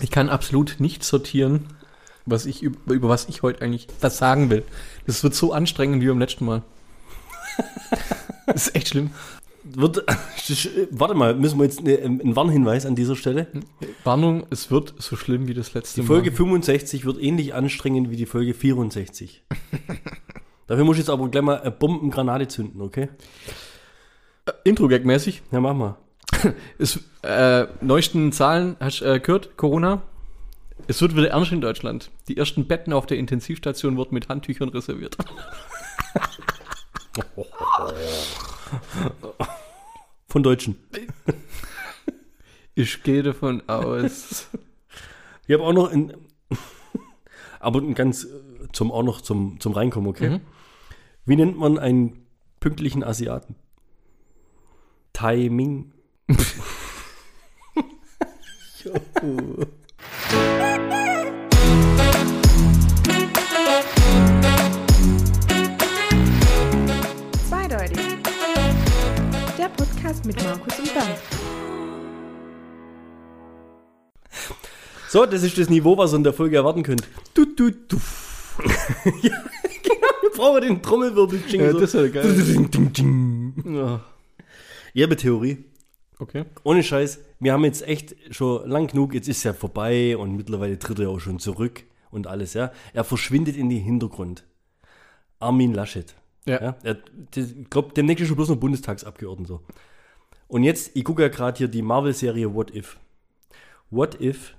Ich kann absolut nicht sortieren, was ich, über, über was ich heute eigentlich was sagen will. Das wird so anstrengend wie beim letzten Mal. das ist echt schlimm. Wird, warte mal, müssen wir jetzt eine, einen Warnhinweis an dieser Stelle? Warnung, es wird so schlimm wie das letzte Die Folge Mal. 65 wird ähnlich anstrengend wie die Folge 64. Dafür muss ich jetzt aber gleich mal eine Bombengranate zünden, okay? Intro-Gag-mäßig. Ja, mach mal. Es, äh, neuesten Zahlen, hast du äh, gehört? Corona? Es wird wieder ernst in Deutschland. Die ersten Betten auf der Intensivstation wurden mit Handtüchern reserviert. Von Deutschen. Ich gehe davon aus. Ich habe auch noch ein, aber ein ganz äh, zum auch noch zum, zum Reinkommen, okay? Mhm. Wie nennt man einen pünktlichen Asiaten? Timing. Zweideutig. Der Podcast mit Markus und Bernd. So, das ist das Niveau, was ihr in der Folge erwarten könnt. Du, du, du. ja, genau, wir brauchen den Trommelwirbel. Ja, das wäre geil. Ding, ding, ding. Ja. Ich habe eine Theorie. Okay. Ohne Scheiß, wir haben jetzt echt schon lang genug, jetzt ist ja vorbei und mittlerweile tritt er auch schon zurück und alles, ja. Er verschwindet in den Hintergrund. Armin Laschet. Ja. Ja, er, ich glaube, demnächst ist er bloß noch Bundestagsabgeordneter. Und jetzt, ich gucke ja gerade hier die Marvel-Serie What If. What If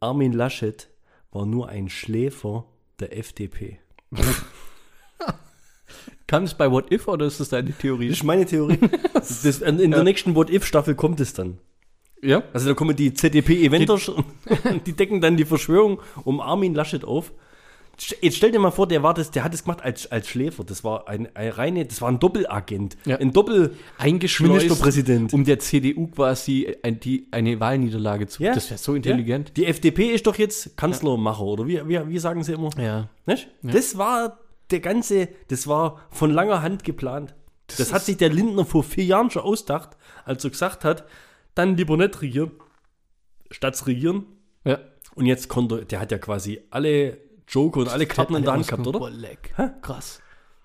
Armin Laschet war nur ein Schläfer der FDP? Kam es bei What If oder ist das deine Theorie? Das ist meine Theorie. Das, in in der nächsten What If-Staffel kommt es dann. Ja. Also da kommen die ZDP-Eventers und die decken dann die Verschwörung um Armin Laschet auf. Jetzt stell dir mal vor, der war das, der hat es gemacht als, als Schläfer. Das war ein, ein reine, das war ein Doppelagent. Ja. Ein Doppel Ministerpräsident. um der CDU quasi ein, die, eine Wahlniederlage zu. Ja. Das wäre so intelligent. Ja. Die FDP ist doch jetzt Kanzlermacher, oder wie, wie, wie sagen sie immer? Ja. Nicht? Das war der ganze, das war von langer Hand geplant. Das, hat sich der Lindner vor vier Jahren schon ausgedacht, als er gesagt hat, dann lieber nicht regieren, statt regieren. Ja. Und jetzt konnte, er- der hat ja quasi alle Joker und alle Karten in der Hand gehabt, oder? Leck. Krass.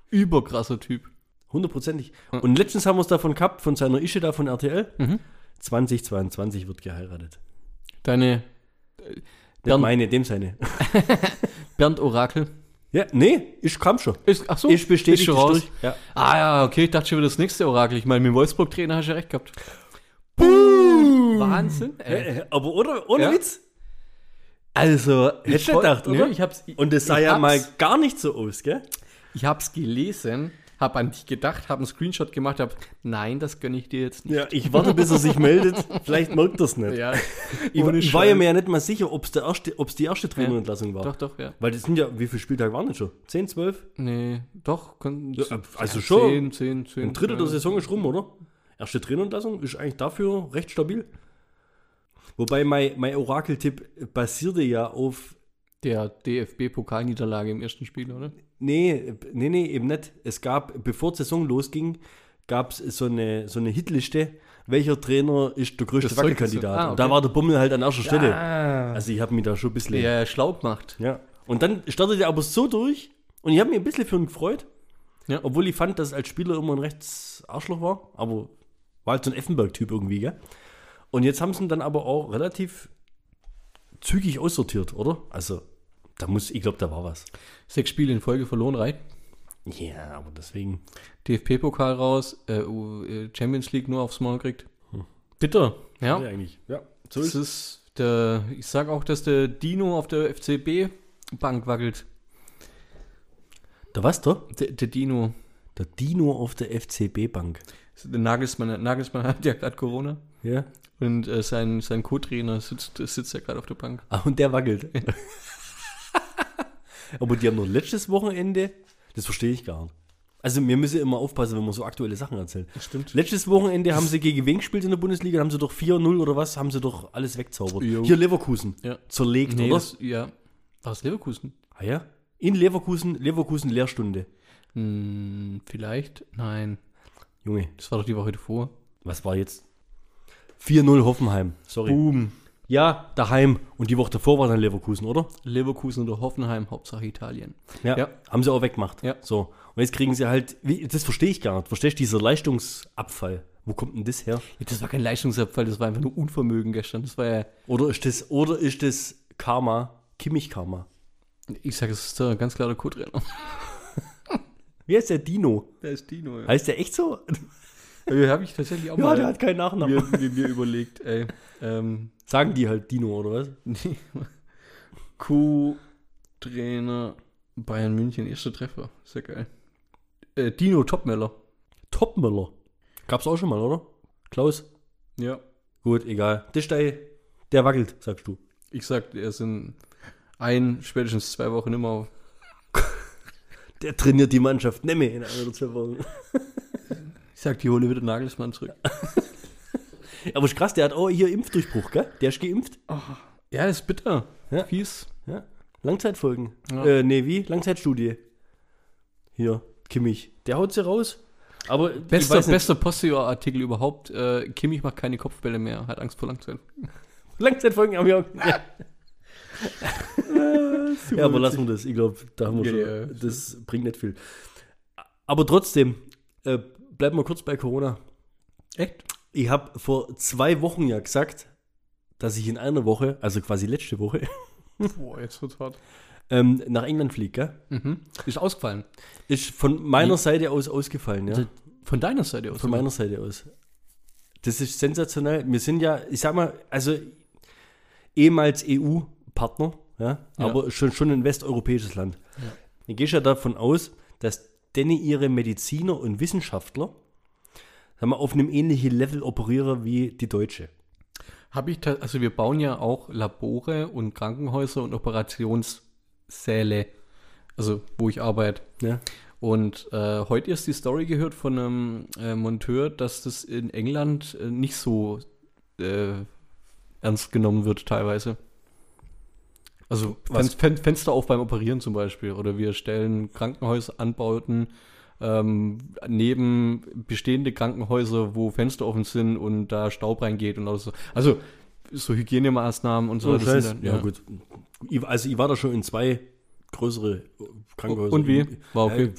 Überkrasser Typ. Hundertprozentig. Und letztens haben wir es davon gehabt, von seiner Ische da von RTL. 2022 wird geheiratet. Deine Nicht Bernd- meine, dem seine. Bernd Orakel. Ja, nee, ich kam schon. Ist, ach so, Ich bestätige schon raus. Ja. Ah ja, okay, ich dachte schon wieder das nächste Orakel. Ich meine, mit dem Wolfsburg-Trainer hast du ja recht gehabt. Wahnsinn. Ey. Aber oder, ohne Ja. Witz. Also, Hättest du nicht gedacht, oder? Nee, ich hab's, Und das sah ich ja mal gar nicht so aus, gell? Ich hab's gelesen, hab an dich gedacht, hab einen Screenshot gemacht, hab, nein, das gönn ich dir jetzt nicht. Ja, ich warte, bis er sich meldet. Vielleicht merkt er es nicht. Ja, ich, ich war ja mir ja nicht mal sicher, ob es die erste Trainerentlassung war. Doch, doch, ja. Weil das sind ja, wie viele Spieltage waren das schon? 10, 12? Nee, doch. Können, Ja, also schon. 10, 10, 10. Ein Drittel ja. der Saison ist rum, oder? Erste Trainerentlassung ist eigentlich dafür recht stabil. Wobei mein, mein Orakeltipp basierte ja auf. Der DFB-Pokalniederlage im ersten Spiel, oder? Nee, nee, nee, eben nicht. Es gab, bevor die Saison losging, gab es so eine, so eine Hitliste, welcher Trainer ist der größte Wackelkandidat. ah, Und da okay. war der Bummel halt an erster Stelle. Ah, Also ich habe mich da schon ein bisschen. der schlau gemacht. Ja. Und dann startete er aber so durch und ich habe mich ein bisschen für ihn gefreut. Ja. Obwohl ich fand, dass er als Spieler immer ein rechts Arschloch war. Aber war halt so ein Effenberg-Typ irgendwie, gell? Und jetzt haben sie ihn dann aber auch relativ zügig aussortiert, oder? Also, da muss, ich glaube, da war was. Sechs Spiele in Folge verloren, rein. Ja, aber deswegen. DFB-Pokal raus, äh, äh, Champions League nur aufs Maul gekriegt. Bitter, ja. Ja, eigentlich. Ja, so Das ist ist der, ich sag auch, dass der Dino auf der FCB-Bank wackelt. Der was, da? Der, der Dino. Der Dino auf der FCB-Bank. Der Nagelsmann, Nagelsmann hat ja gerade Corona. Ja. Und äh, sein, sein Co-Trainer sitzt, sitzt ja gerade auf der Bank. Ah, und der wackelt. Aber die haben noch letztes Wochenende, das verstehe ich gar nicht. Also wir müssen immer aufpassen, wenn wir so aktuelle Sachen erzählen. Stimmt. Letztes Wochenende haben sie gegen wen gespielt in der Bundesliga? Haben sie doch 4-0 oder was? Haben sie doch alles wegzaubert. Jo. Hier Leverkusen. Ja. Zerlegt, Nee, oder? das, ja. War das Leverkusen? ah ja? In Leverkusen, Leverkusen Lehrstunde. Hm, vielleicht? Nein. Junge, Das war doch die Woche davor. was war jetzt? 4-0 Hoffenheim. Sorry. Boom. Ja, daheim. Und die Woche davor war dann Leverkusen, oder? Leverkusen oder Hoffenheim, Hauptsache Italien. Ja. Ja. Haben sie auch weggemacht. Ja. So. Und jetzt kriegen sie halt, wie, das verstehe ich gar nicht. Verstehst du dieser Leistungsabfall? Wo kommt denn das her? Ja, das war kein Leistungsabfall, das war einfach nur Unvermögen gestern. Das war ja, Oder ist das, oder ist das Karma, Kimmich-Karma? ich sage, es ist äh, ganz klar der Co-Trainer. Wie heißt der Dino? Der ist Dino, ja. Heißt der echt so? Ja habe ich tatsächlich auch Ja, mal der hat keinen Nachnamen. mir, mir, mir überlegt, ey. Ähm, Sagen die halt Dino, oder was? nee. Co-Trainer Bayern München, erster Treffer. Sehr geil. Äh, Dino Topmöller. Topmüller. Gab's auch schon mal, oder? Klaus? Ja. Gut, egal. Das ist der, der wackelt, sagst du. Ich sag, er sind ein, spätestens zwei Wochen immer. Der trainiert die Mannschaft mehr in ein oder zwei Wochen. Ich sag, die hole wieder Nagelsmann zurück. Aber ist krass, der hat auch hier Impfdurchbruch, gell? Der ist geimpft. Ja, das ist bitter. Ja. Fies. Ja. Langzeitfolgen. Ja. Äh, nee, wie? Langzeitstudie. Hier, Kimmich. Der haut sie raus. Aber Bester, bester Postio-Artikel überhaupt. Äh, Kimmich macht keine Kopfbälle mehr, hat Angst vor Langzeit. Langzeitfolgen haben wir auch. Ja. ja, aber lassen wir das. Ich glaube, da haben wir Ja, schon. ja, das bringt nicht viel. Aber trotzdem, äh, bleiben wir kurz bei Corona. Echt? Ich habe vor zwei Wochen ja gesagt, dass ich in einer Woche, also quasi letzte Woche, Boah, jetzt wird's hart. ähm, nach England fliege. gell? Mhm. Ist ausgefallen. Ist von meiner Wie? Seite aus ausgefallen, ja. Also Von deiner Seite aus. Von meiner Seite aus. Das ist sensationell. Wir sind ja, ich sag mal, also ehemals EU-Partner, ja, Ja. aber schon, schon ein westeuropäisches Land. Du gehst ja davon aus, dass denn ihre Mediziner und Wissenschaftler sagen wir, auf einem ähnlichen Level operieren wie die Deutsche. Habe ich, also wir bauen ja auch Labore und Krankenhäuser und Operationssäle, also wo ich arbeite. Ja. Und äh, heute erst die Story gehört von einem äh, Monteur, dass das in England äh, nicht so äh, ernst genommen wird teilweise. Also Was? Fen Fen Fenster auf beim Operieren zum Beispiel. Oder wir stellen Krankenhausanbauten ähm, neben bestehende Krankenhäuser, wo Fenster offen sind und da Staub reingeht und alles so. Also so Hygienemaßnahmen und so. So, das dann- ja. gut. Ich, also ich war da schon in zwei größere Krankenhäuser. Und wie? War Ja, okay.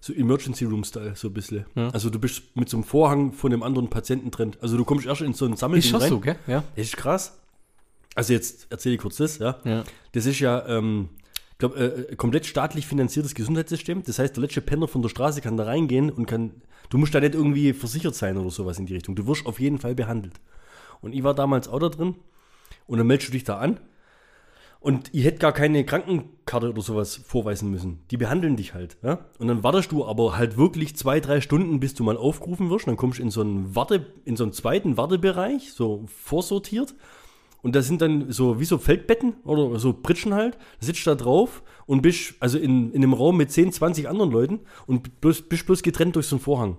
so Emergency Room Style, so ein bisschen. Ja. Also du bist mit so einem Vorhang von dem anderen Patienten trennt. Also du kommst erst in so ein Sammelding Ist das rein. so, gell? Ja. Das ist krass. Also jetzt erzähle ich kurz das, ja. ja. Das ist ja, ähm, ich glaube, äh, komplett staatlich finanziertes Gesundheitssystem. Das heißt, der letzte Penner von der Straße kann da reingehen und kann, du musst da nicht irgendwie versichert sein oder sowas in die Richtung. Du wirst auf jeden Fall behandelt. Und ich war damals auch da drin und dann meldest du dich da an und ich hätte gar keine Krankenkarte oder sowas vorweisen müssen. Die behandeln dich halt. Ja? Und dann wartest du aber halt wirklich zwei, drei Stunden, bis du mal aufgerufen wirst. Dann kommst du in so einen Warte, in so einen zweiten Wartebereich, so vorsortiert. Und da sind dann so wie so Feldbetten oder so Pritschen halt. Sitzt da drauf und bist also in, in einem Raum mit 10, 20 anderen Leuten und bloß, bist bloß getrennt durch so einen Vorhang.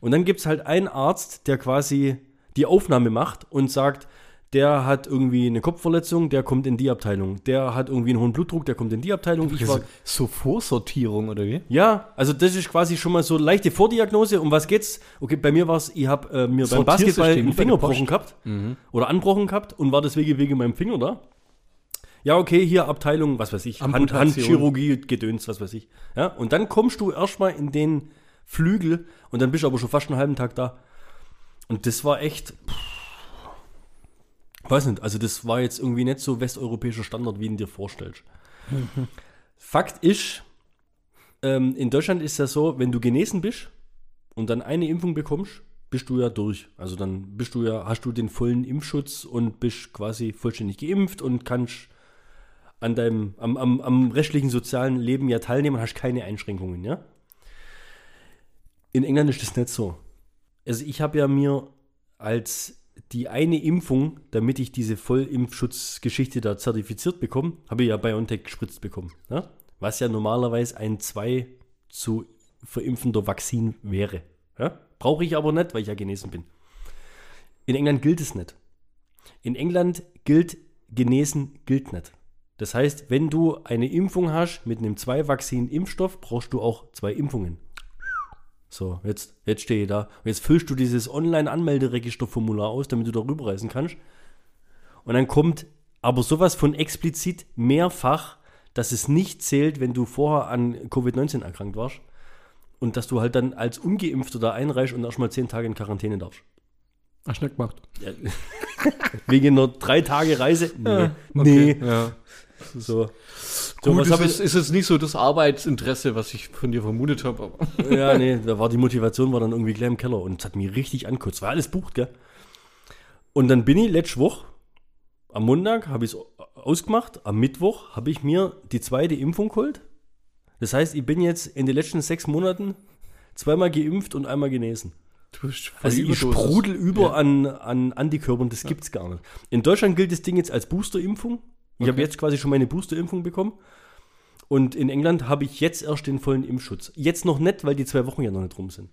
Und dann gibt es halt einen Arzt, der quasi die Aufnahme macht und sagt, der hat irgendwie eine Kopfverletzung, der kommt in die Abteilung. Der hat irgendwie einen hohen Blutdruck, der kommt in die Abteilung. Ich war, so Vorsortierung oder wie? ja, also das ist quasi schon mal so leichte Vordiagnose. Um was geht's? Okay, bei mir war es, ich habe äh, mir beim Basketball einen Finger gebrochen gehabt oder anbrochen gehabt und war deswegen wegen meinem Finger da. Ja, okay, hier Abteilung, was weiß ich, Hand. Handchirurgie, Gedöns, was weiß ich. Ja, und dann kommst du erstmal in den Flügel und dann bist du aber schon fast einen halben Tag da. Und das war echt, pff, weiß nicht, also das war jetzt irgendwie nicht so westeuropäischer Standard, wie du dir vorstellst. Fakt ist, ähm, in Deutschland ist das so, wenn du genesen bist und dann eine Impfung bekommst, bist du ja durch. Also dann bist du ja, hast du den vollen Impfschutz und bist quasi vollständig geimpft und kannst an deinem, am, am, am restlichen sozialen Leben ja teilnehmen und hast keine Einschränkungen, ja? In England ist das nicht so. Also ich habe ja mir als die eine Impfung, damit ich diese Vollimpfschutzgeschichte da zertifiziert bekomme, habe ich ja BioNTech gespritzt bekommen. Ja? Was ja normalerweise ein 2 zu verimpfender Vakzin wäre. Ja? Brauche ich aber nicht, weil ich ja genesen bin. In England gilt es nicht. In England gilt genesen gilt nicht. Das heißt, wenn du eine Impfung hast mit einem 2-Vakzin-Impfstoff, brauchst du auch zwei Impfungen. So, jetzt, jetzt stehe ich da. Und jetzt füllst du dieses Online-Anmelderegisterformular aus, damit du da rüberreisen kannst. Und dann kommt aber sowas von explizit mehrfach, dass es nicht zählt, wenn du vorher an Covid-19 erkrankt warst. Und dass du halt dann als Ungeimpfter da einreichst und erstmal zehn Tage in Quarantäne darfst. Hast du nicht gemacht? Wegen einer drei Tage Reise? Nee. Nee. Ja. So. So, Gut, was ist es- ist, jetzt nicht so das Arbeitsinteresse, was ich von dir vermutet habe. Ja, nee, da war die Motivation war dann irgendwie gleich im Keller und es hat mich richtig angekotzt. War alles bucht, gell? Und dann bin ich letzte Woche, am Montag habe ich es ausgemacht, am Mittwoch habe ich mir die zweite Impfung geholt. Das heißt, ich bin jetzt in den letzten sechs Monaten zweimal geimpft und einmal genesen. Du bist Also ich sprudel über Ja. an, an Antikörpern, das gibt's gar nicht. In Deutschland gilt das Ding jetzt als Boosterimpfung. Ich habe jetzt quasi schon meine Boosterimpfung bekommen. Und in England habe ich jetzt erst den vollen Impfschutz. Jetzt noch nicht, weil die zwei Wochen ja noch nicht rum sind.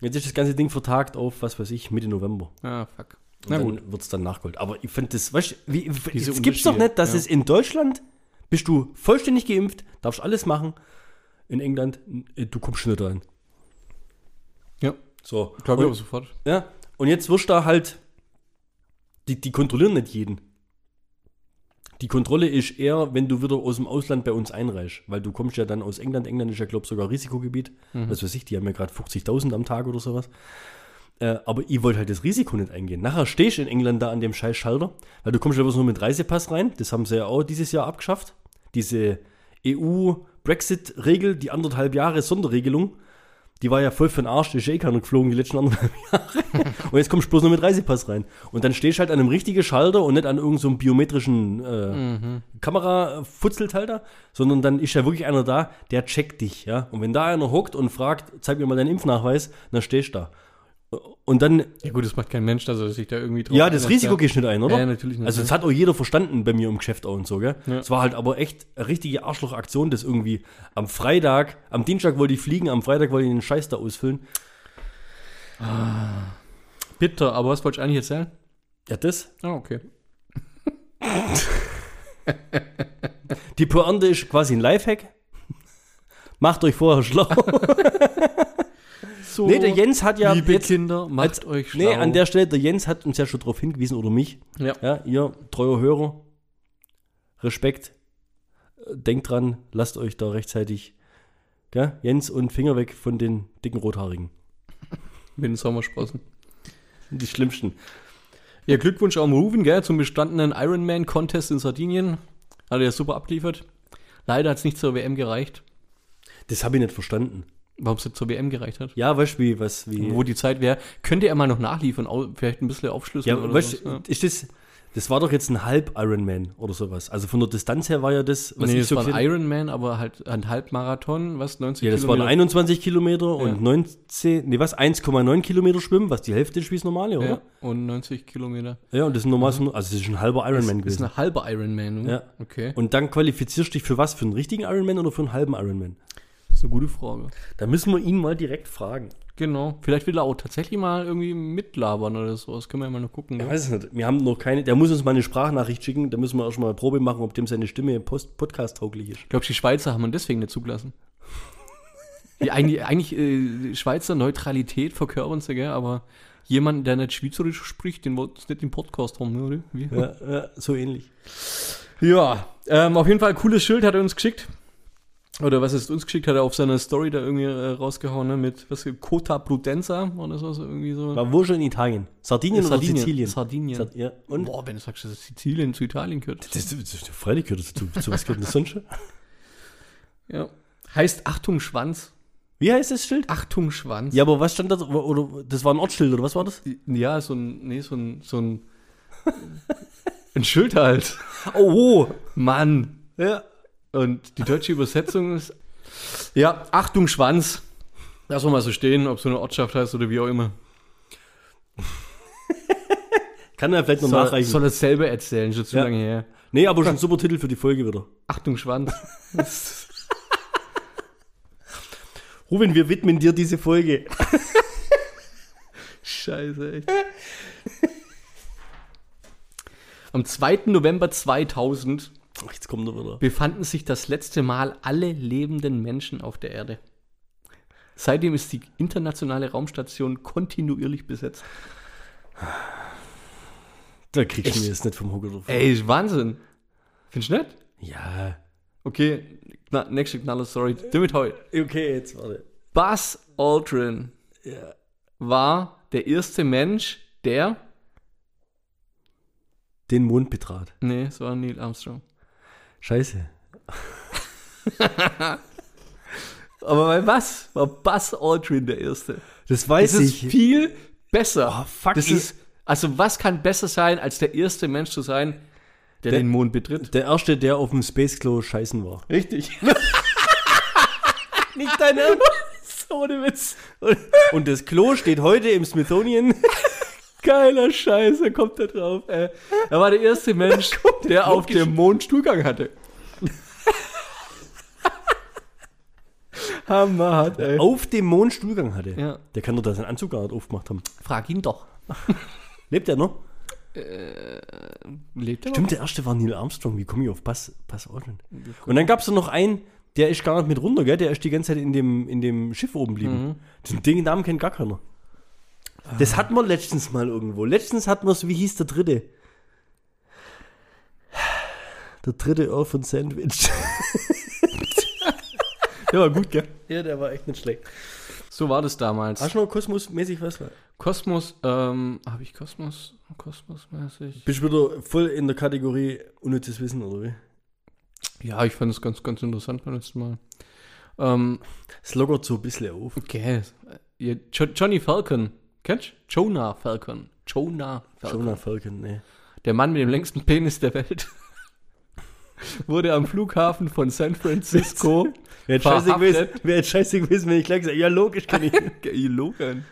Jetzt ist das ganze Ding vertagt auf, was weiß ich, Mitte November. Ah, fuck. Und Na dann gut. wird es dann nachgeholt. Aber ich finde das, weißt du, es gibt's doch nicht, dass ja. es in Deutschland bist du vollständig geimpft, darfst alles machen. In England, äh, du kommst schon nicht rein. Ja, So. glaube ich auch sofort. Ja, und jetzt wirst du da halt, die, die kontrollieren nicht jeden. Die Kontrolle ist eher, wenn du wieder aus dem Ausland bei uns einreichst, weil du kommst ja dann aus England. England ist ja, glaube ich, sogar Risikogebiet. Was weiß ich, die haben ja gerade 50.000 am Tag oder sowas. Äh, aber ich wollte halt das Risiko nicht eingehen. Nachher stehst du in England da an dem scheiß Schalter, weil du kommst ja bloß nur mit Reisepass rein. Das haben sie ja auch dieses Jahr abgeschafft. Diese EU-Brexit-Regel, die anderthalb Jahre Sonderregelung, die war ja voll für den Arsch, da ist eh keiner geflogen die letzten anderthalb Jahre. und jetzt kommst du bloß nur mit Reisepass rein. Und dann stehst du halt an einem richtigen Schalter und nicht an irgendeinem so biometrischen äh, Kamera-Futzelhalter, sondern dann ist ja wirklich einer da, der checkt dich, ja. Und wenn da einer hockt und fragt, zeig mir mal deinen Impfnachweis, dann stehst du da. Und dann, Ja gut, das macht kein Mensch, dass er sich da irgendwie drauf ja, das Risiko ja. gehst nicht ein, oder? Ja, natürlich nicht, Also ja. das hat auch jeder verstanden bei mir im Geschäft auch und so, gell? Ja. Es war halt aber echt eine richtige Arschlochaktion, das irgendwie am Freitag, am Dienstag wollte ich fliegen, am Freitag wollte ich den Scheiß da ausfüllen. Bitter, aber was wollte ich eigentlich erzählen? Ja, das. Ah, okay. Die Pointe ist quasi ein Lifehack. Macht euch vorher schlau. So, nee, der Jens hat ja liebe jetzt, Kinder, macht als- euch schlau. Nee, an der Stelle, der Jens hat uns ja schon darauf hingewiesen, oder mich. Ja. Ja, ihr treuer Hörer. Respekt. Denkt dran, lasst euch da rechtzeitig, gell? Jens und Finger weg von den dicken Rothaarigen. Mit den Sommersprossen. Die schlimmsten. Ja, Glückwunsch auch am Ruven, gell, zum bestandenen Ironman-Contest in Sardinien. Hat er ja super abgeliefert. Leider hat es nicht zur WM gereicht. Das habe ich nicht verstanden. Warum es zur WM gereicht hat. Ja, weißt du, wie, was, wie. Wo die Zeit wäre. Könnte er mal noch nachliefern, au- vielleicht ein bisschen aufschlüsseln ja, oder weißt so. du, ist das. Das war doch jetzt ein Halb-Ironman oder sowas. Also von der Distanz her war ja das, was nee, ich das so war ein Ironman, aber halt ein Halbmarathon, was, 90 Ja, das waren 21 Kilometer und Ja. 19, nee, was, 1,9 Kilometer schwimmen, was die Hälfte ist wie das normale, oder? ja, und 90 Kilometer. Ja, und das ist normal, so- also das ist ein halber Ironman Das ist gewesen. ein halber Ironman, ne? Ja. Okay. Und dann qualifizierst du dich für was? Für einen richtigen Ironman oder für einen halben Ironman? Das ist eine gute Frage. Da müssen wir ihn mal direkt fragen. Genau. Vielleicht will er auch tatsächlich mal irgendwie mitlabern oder so. Das können wir ja mal noch gucken. Ich Ne? weiß es nicht. Wir haben noch keine, der muss uns mal eine Sprachnachricht schicken, da müssen wir erst mal eine Probe machen, ob dem seine Stimme Podcast-tauglich ist. Ich glaube, die Schweizer haben ihn deswegen nicht zugelassen. Die eigentlich, eigentlich äh, Schweizer Neutralität verkörpern sie, gell? aber jemand, der nicht Schweizerisch spricht, den wollt ihr nicht im Podcast haben, oder? Ja, ja, so ähnlich. Ja, ähm, auf jeden Fall cooles Schild hat er uns geschickt. Oder was ist uns geschickt, hat er auf seiner Story da irgendwie äh, rausgehauen, ne? Mit was Cota Prudenza oder so, so irgendwie so. War wo schon in Italien? Sardinien, oder Sizilien? Sardinien. Sard- ja. Und? Boah, wenn du sagst, dass Sizilien zu Italien gehört. Das, das, das, freilich gehört das dazu. Zu was gehört denn das sonst schon? Ja. Heißt Achtung Schwanz. Wie heißt das Schild? Achtung Schwanz. Ja, aber was stand da? Oder, das war ein Ortsschild, oder was war das? Ja, so ein, nee, so ein, so ein, ein Schild halt. Oh, Mann. ja. Und die deutsche Übersetzung ist, ja, Achtung Schwanz. Lass mal so stehen, ob so eine Ortschaft heißt oder wie auch immer. Kann er vielleicht noch Soll, nachreichen. soll selber erzählen, schon zu Ja. lange her. nee, aber schon ein super Titel für die Folge wieder. Achtung Schwanz. Ruben, wir widmen dir diese Folge. Scheiße, echt. Am 2. November 2000 Ach, jetzt kommt er wieder. befanden sich das letzte Mal alle lebenden Menschen auf der Erde. Seitdem ist die internationale Raumstation kontinuierlich besetzt. Da kriegst du mir jetzt nicht vom Hocker drauf. Ey, ist Wahnsinn. Findest du nicht? Ja. Okay, na, nächste Knaller, sorry. Damit heute. Okay, jetzt warte. Buzz Aldrin Ja. war der erste Mensch, der. Den Mond betrat. Nee, es war Neil Armstrong. Scheiße. Aber bei was? War Buzz Aldrin der erste? Das weiß Das ist ich. viel besser. Oh, fuck, das ist, also was kann besser sein, als der erste Mensch zu sein, der, Der- den Mond betritt? Der erste, der auf dem Space Klo scheißen war. Richtig. Nicht dein Ernst? Ohne Witz. Und das Klo steht heute im Smithsonian. Geiler Scheiße, kommt da drauf. Ey. Er war der erste Mensch, der auf dem Mond Stuhlgang hatte. Hammerhart, ey. auf dem Mond Stuhlgang hatte. Ja. Der kann doch da seinen Anzug gar nicht aufgemacht haben. Frag ihn doch. Lebt er noch? Lebt er noch? Stimmt, der erste war Neil Armstrong. Wie komme ich auf Buzz, Buzz Aldrin? Und dann gab es noch einen, der ist gar nicht mit runter, gell? Der ist die ganze Zeit in dem, in dem Schiff oben geblieben. Den, den Namen kennt gar keiner. Das hatten wir letztens mal irgendwo. Letztens hatten wir es, wie hieß der dritte? Der dritte Earl von Sandwich. Der war gut, gell? ja, der war echt nicht schlecht. So war das damals. Hast du noch kosmosmäßig was? Kosmos, ähm, habe ich Kosmos, Kosmosmäßig? Bist du wieder voll in der Kategorie unnützes Wissen, oder wie? Ja, ich fand es ganz, ganz interessant beim letzten Mal. Ähm, Es lockert so ein bisschen auf. okay. Johnny Falcon. Kennst du? Jonah Falcon. Jonah Falcon. Jonah Falcon, ne. Der Mann mit dem längsten Penis der Welt. Wurde am Flughafen von San Francisco Wäre scheiße, gewesen, verhaftet. wär scheiße gewesen, wenn ich gleich gesagt ja, logisch kann ich. Logan.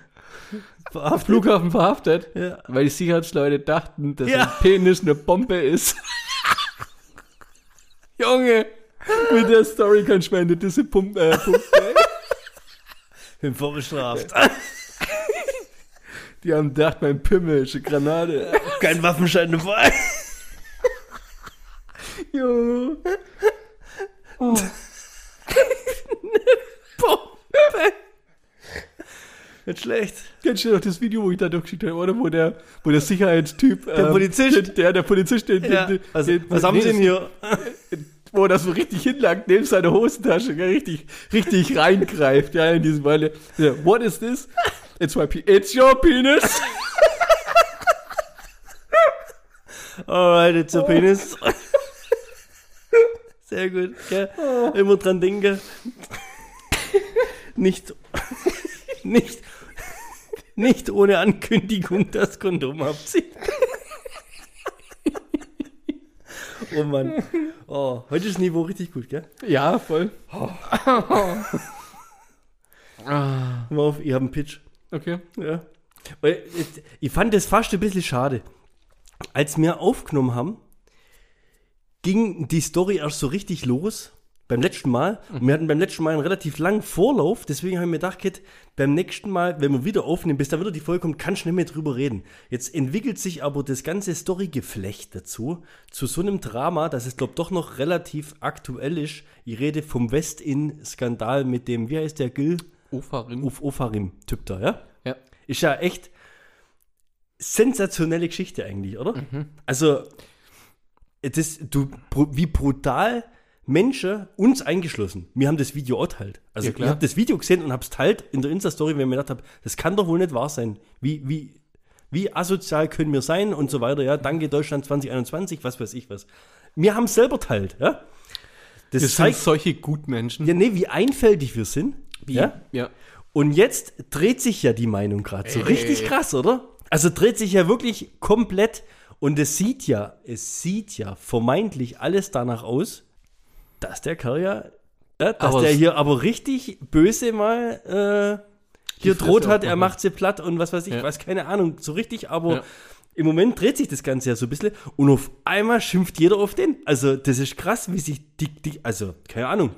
verhaftet. Flughafen verhaftet, Ja. weil die Sicherheitsleute dachten, dass Ja. ein Penis eine Bombe ist. Junge, mit der Story kannst du mir eine diese Pumpe. Äh, Pumpe. Bin vorbestraft. Die haben gedacht, mein Pimmel ist eine Granate. Kein Waffenschein dabei. Junge. Nicht schlecht. Kennst du noch das Video, wo ich da durchgeschickt habe, oder? Wo der, wo der Sicherheitstyp. Der Polizist. Der, der Polizist, den, Ja. den, Also, den, was haben Sie denn hier? Wo das so richtig hinlangt, neben seiner Hosentasche, gell, richtig, richtig reingreift, ja, in diesem Weile. What is this? It's my pe It's your penis. Alright, it's a penis. Sehr gut. Gell? Immer dran denken. Nicht, nicht, nicht ohne Ankündigung das Kondom abziehen. Oh Mann. Oh, heute ist das Niveau richtig gut, gell? Ja, voll. Mal auf, ich habe einen Pitch. Okay. Ja. Ich fand das fast ein bisschen schade. Als wir aufgenommen haben, ging die Story erst so richtig los. Beim letzten Mal. Und wir hatten beim letzten Mal einen relativ langen Vorlauf. Deswegen haben wir gedacht, Kit, beim nächsten Mal, wenn wir wieder aufnehmen, bis da wieder die Folge kommt, kannst du nicht mehr drüber reden. Jetzt entwickelt sich aber das ganze Storygeflecht dazu zu so einem Drama, dass es, glaube doch noch relativ aktuell ist. Ich rede vom West-In-Skandal mit dem, wie heißt der, Gil? Ofarim. Uf Ofarim-Typ da, ja? Ja. Ist ja echt sensationelle Geschichte eigentlich, oder? Also, das, du, wie brutal Menschen, uns eingeschlossen, wir haben das Video auch teilt. Also, Ja, ich habe das Video gesehen und habe es teilt in der Insta-Story, wenn ich mir gedacht habe, das kann doch wohl nicht wahr sein. Wie, wie, wie asozial können wir sein und so weiter, ja? Danke Deutschland 2021, was weiß ich was. Wir haben es selber teilt, ja? Das Wir sind zeigt, solche Gutmenschen. ja, nee, wie einfältig wir sind. Ja? Ja. Und jetzt dreht sich ja die Meinung gerade so richtig krass, oder? Also dreht sich ja wirklich komplett und es sieht ja, es sieht ja vermeintlich alles danach aus, dass der Kerl ja, ja dass Aber der hier aber richtig böse mal äh, hier droht hat, er macht sie platt und was weiß ich, Ja. weiß keine Ahnung, so richtig, aber Ja. im Moment dreht sich das Ganze ja so ein bisschen und auf einmal schimpft jeder auf den. Also das ist krass, wie sich die, die also keine Ahnung,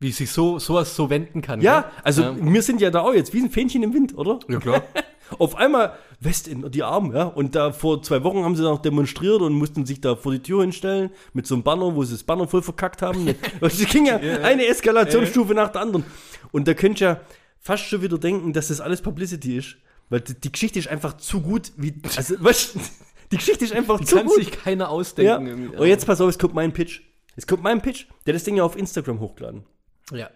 Wie sich so, sowas so wenden kann. ja, gell? also Ja. wir sind ja da auch jetzt wie ein Fähnchen im Wind, oder? Ja, klar. Auf einmal West in die Arme, ja. Und da vor zwei Wochen haben sie noch demonstriert und mussten sich da vor die Tür hinstellen mit so einem Banner, wo sie das Banner voll verkackt haben. Das ging ja eine Eskalationsstufe nach der anderen. Und da könnt ihr ja fast schon wieder denken, dass das alles Publicity ist. Weil die, die Geschichte ist einfach zu gut, wie. Also, was, Die Geschichte ist einfach Die zu kann gut. sich keiner Ja. ausdenken. irgendwie. Und jetzt pass auf, es kommt mein Pitch. Es kommt mein Pitch. Der hat das Ding ja auf Instagram hochgeladen. Ja.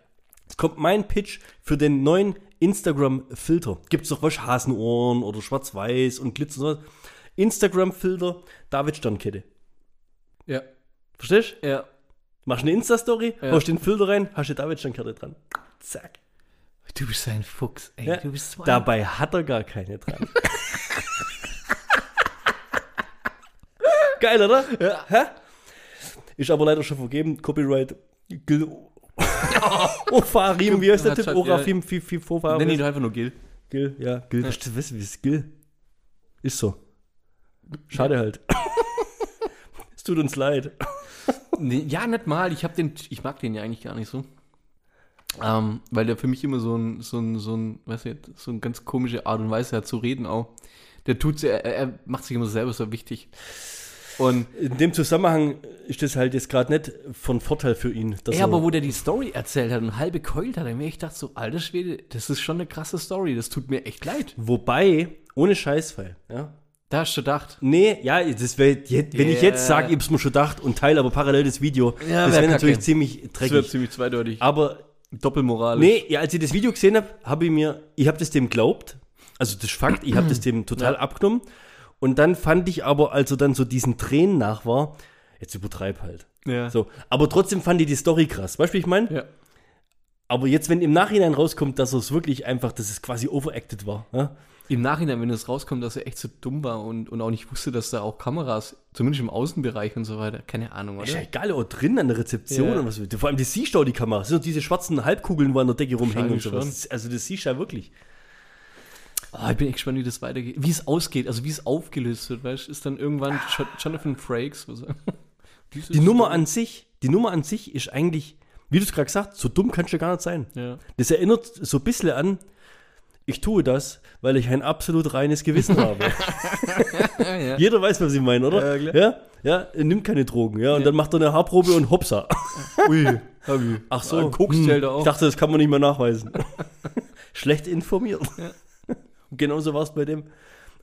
Es kommt mein Pitch für den neuen Instagram-Filter. Gibt es doch was? Hasenohren oder Schwarz-Weiß und Glitzer und sowas. Instagram-Filter, David Sternkette. Ja. Verstehst du? Ja. Machst eine Insta-Story, Ja. haust den Filter rein, hast du David Sternkette dran. Zack. Du bist ein Fuchs. Ey, Ja. du bist so Dabei hat er gar keine dran. Geil, oder? Ja. Hä? Ist aber leider schon vergeben. Copyright. Gil Ofarim, wie heißt der Typ? Orafim, ja. Fi- Fi- Fofa- Nenn ihn doch einfach nur Gil. Gil, ja. Gil, weißt du, weißt du, wie es Gil? Ist so. Schade halt. es tut uns leid. Nee, ja, nicht mal. Ich hab den, ich mag den ja eigentlich gar nicht so. Ähm, weil der für mich immer so ein, so ein, so ein, weiß nicht, so eine ganz komische Art und Weise hat zu reden auch. Der tut er, er macht sich immer selber so wichtig. Und In dem Zusammenhang ist das halt jetzt gerade nicht von Vorteil für ihn. Ja, er- aber wo der die Story erzählt hat und halbe keult hat, dann mir ich dachte so, alter Schwede, das ist schon eine krasse Story. Das tut mir echt leid. Wobei, ohne Scheißfall, ja. Da hast du gedacht. Nee, ja, das wär, jetzt- wenn ich Ja. jetzt sage, ich hab's mir schon gedacht und teile aber parallel das Video, Ja, das wär wäre natürlich kacke. ziemlich Das wird dreckig. ziemlich zweideutig. Aber Doppelmoralisch. nee, ja, als ich das Video gesehen habe, habe ich mir, ich habe das dem glaubt, also das ist Fakt, ich habe das dem total abgenommen und dann fand ich aber, als er dann so diesen Tränen nach war, jetzt übertreib halt. Ja. So, aber trotzdem fand ich die Story krass. Weißt du, wie ich meine? Ja. Aber jetzt, wenn im Nachhinein rauskommt, dass er es wirklich einfach, dass es quasi overacted war, ja? Im Nachhinein, wenn es rauskommt, dass er echt so dumm war und, und auch nicht wusste, dass da auch Kameras, zumindest im Außenbereich und so weiter, keine Ahnung, Ist ja oder? egal, auch drin an der Rezeption Ja. und was. Vor allem, das siehst du auch die Kamera. Das sind doch diese schwarzen Halbkugeln, wo an der Decke rumhängen und sowas. Also, das siehst du ja wirklich. Ah, ich bin echt gespannt, wie das weitergeht. Wie es ausgeht, also wie es aufgelöst wird, weißt du? Ist dann irgendwann Jo- Jonathan Frakes. Was, Die Nummer an sich, die Nummer an sich ist eigentlich, wie du es gerade gesagt hast, so dumm kannst du gar nicht sein. Ja. Das erinnert so ein bisschen an, ich tue das, weil ich ein absolut reines Gewissen habe. Ja, ja. Jeder weiß, was ich meine, oder? Ja, ja, ja, er nimmt keine Drogen, ja, und dann macht er eine Haarprobe und hopsa. Ui. Ach so, Ah, Koks zählt er auch. Ich dachte, das kann man nicht mehr nachweisen. Schlecht informiert. Genauso war es bei dem.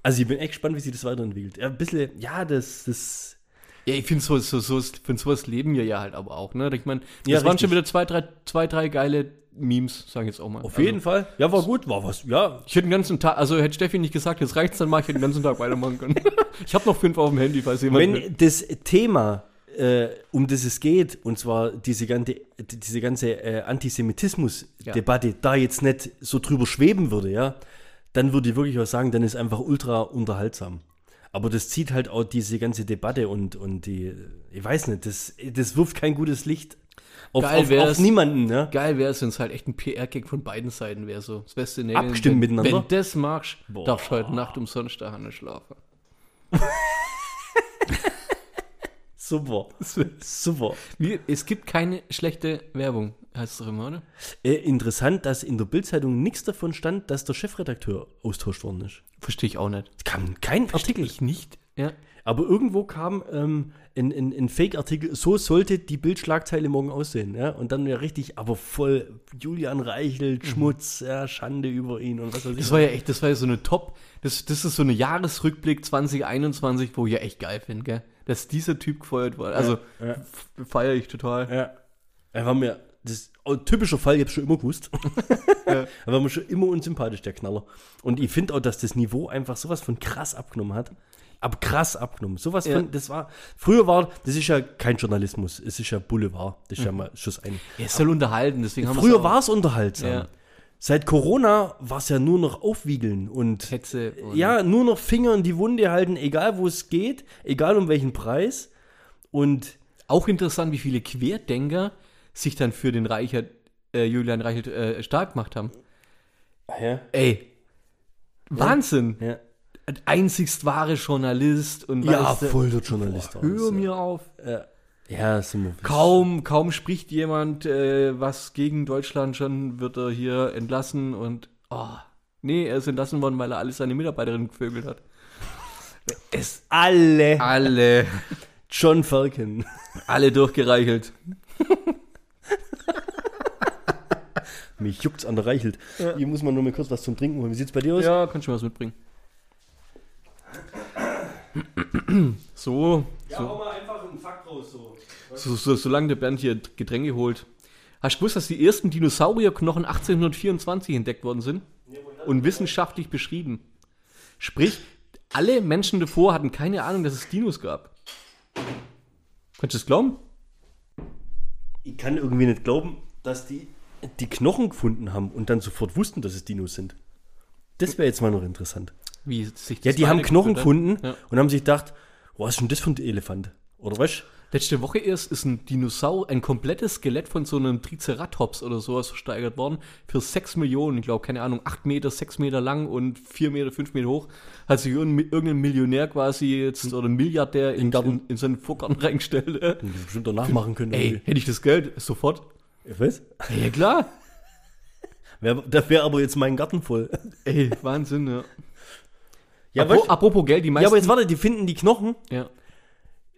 Also ich bin echt gespannt, wie sich das weiterentwickelt. Ja, ein bisschen, ja, das, das. Ja, ich finde so, so, so, für sowas leben wir ja halt aber auch, ne? Ich meine, das Ja, waren richtig. schon wieder zwei, drei, zwei, drei geile Memes, sag ich jetzt auch mal. Auf jeden Fall. Ja, war gut, war was. Ja, Ich hätte den ganzen Tag, also hätte Steffi nicht gesagt, jetzt reicht's dann mal, ich hätte den ganzen Tag weitermachen können. ich habe noch fünf auf dem Handy, falls jemand will. wenn das Thema, äh, um das es geht, und zwar diese ganze, diese ganze äh, Antisemitismus-Debatte, da jetzt nicht so drüber schweben würde, ja, dann würde ich wirklich auch sagen, dann ist einfach ultra unterhaltsam. Aber das zieht halt auch diese ganze Debatte und, und die, ich weiß nicht, das, das wirft kein gutes Licht auf, auf, auf niemanden, ja. Geil wäre es, wenn es halt echt ein PR-Gag von beiden Seiten wäre, so. Das beste Nägel. Abgestimmt wenn, miteinander? Wenn das magst, Boah. darfst du heute Nacht umsonst daheim schlafen. Super. Super. Es gibt keine schlechte Werbung, heißt es doch immer, oder? Äh, interessant, dass in der Bildzeitung nichts davon stand, dass der Chefredakteur austauscht worden ist. Verstehe ich auch nicht. Es kam kein Artikel. Ich nicht. Ja. Aber irgendwo kam ähm, ein, ein, ein Fake-Artikel, so sollte die Bildschlagzeile morgen aussehen. Ja? Und dann ja richtig, aber voll Julian Reichelt, Schmutz, ja, Schande über ihn und was weiß ich. Das war ja echt, das war ja so eine Top, das, das ist so eine Jahresrückblick 2021, wo ich ja echt geil finde, gell? Dass dieser Typ gefeuert wurde. Also ja. f- feiere ich total. ja. Er war mir, das ist ein typischer Fall, ich hab's schon immer gewusst. Er war mir schon immer unsympathisch, der Knaller. Und ich finde auch, dass das Niveau einfach sowas von krass abgenommen hat. Aber krass abgenommen. Sowas Ja. von, das war, früher war, das ist ja kein Journalismus, es ist ja Boulevard. Das ist ja mal Schuss ein. Ja, es soll unterhalten, deswegen haben Früher auch- war es unterhaltsam. Ja. Seit Corona war es ja nur noch Aufwiegeln und Hetze. und- ja, nur noch Finger in die Wunde halten, egal wo es geht, egal um welchen Preis. Und Auch interessant, wie viele Querdenker sich dann für den Reichert, äh, Julian Reichelt äh, stark gemacht haben. ja, Ey, Wahnsinn. ja, Ein Einzigst wahre Journalist und ja weißt du, voll der Journalist. das, hör mir auf. ja. ja, Kaum, kaum spricht jemand äh, was gegen Deutschland, schon wird er hier entlassen und oh, nee, er ist entlassen worden, weil er alle seine Mitarbeiterinnen gevögelt hat. Es alle alle, John Falcon. alle durchgereichelt. Mich juckt's an der Reichelt. Hier muss man nur mal kurz was zum Trinken holen. Wie sieht's bei dir aus? Ja, kannst du mir was mitbringen. So, Ja, so, hau mal einfach einen Fakt raus. So. so, so, solange der Bernd hier Getränke holt. Hast du gewusst, dass die ersten Dinosaurierknochen 1824 entdeckt worden sind? Und wissenschaftlich beschrieben. Sprich, alle Menschen davor hatten keine Ahnung, dass es Dinos gab. Kannst du das glauben? Ich kann irgendwie nicht glauben, dass die die Knochen gefunden haben und dann sofort wussten, dass es Dinos sind. Das wäre jetzt mal noch interessant. Wie sich Ja, die haben Knochen gefunden Ja. und haben sich gedacht, was ist denn das für ein Elefant? Oder was? Letzte Woche erst ist ein Dinosaur, ein komplettes Skelett von so einem Triceratops oder sowas versteigert worden. Für 6 Millionen, ich glaube, keine Ahnung, 8 Meter, 6 Meter lang und 4 Meter, 5 Meter hoch. Hat sich irgendein, Millionär quasi jetzt oder ein Milliardär in, Garten. in, in seinen Vorgarten reingestellt. äh. Die bestimmt auch nachmachen können. Ey, hätte ich das Geld sofort? Weiß. Ja, klar. Das wäre aber jetzt mein Garten voll. Ey, Wahnsinn, ja. Ja, Apro- weißt, apropos Geld, die meisten. ja, aber jetzt warte, die finden die Knochen. ja,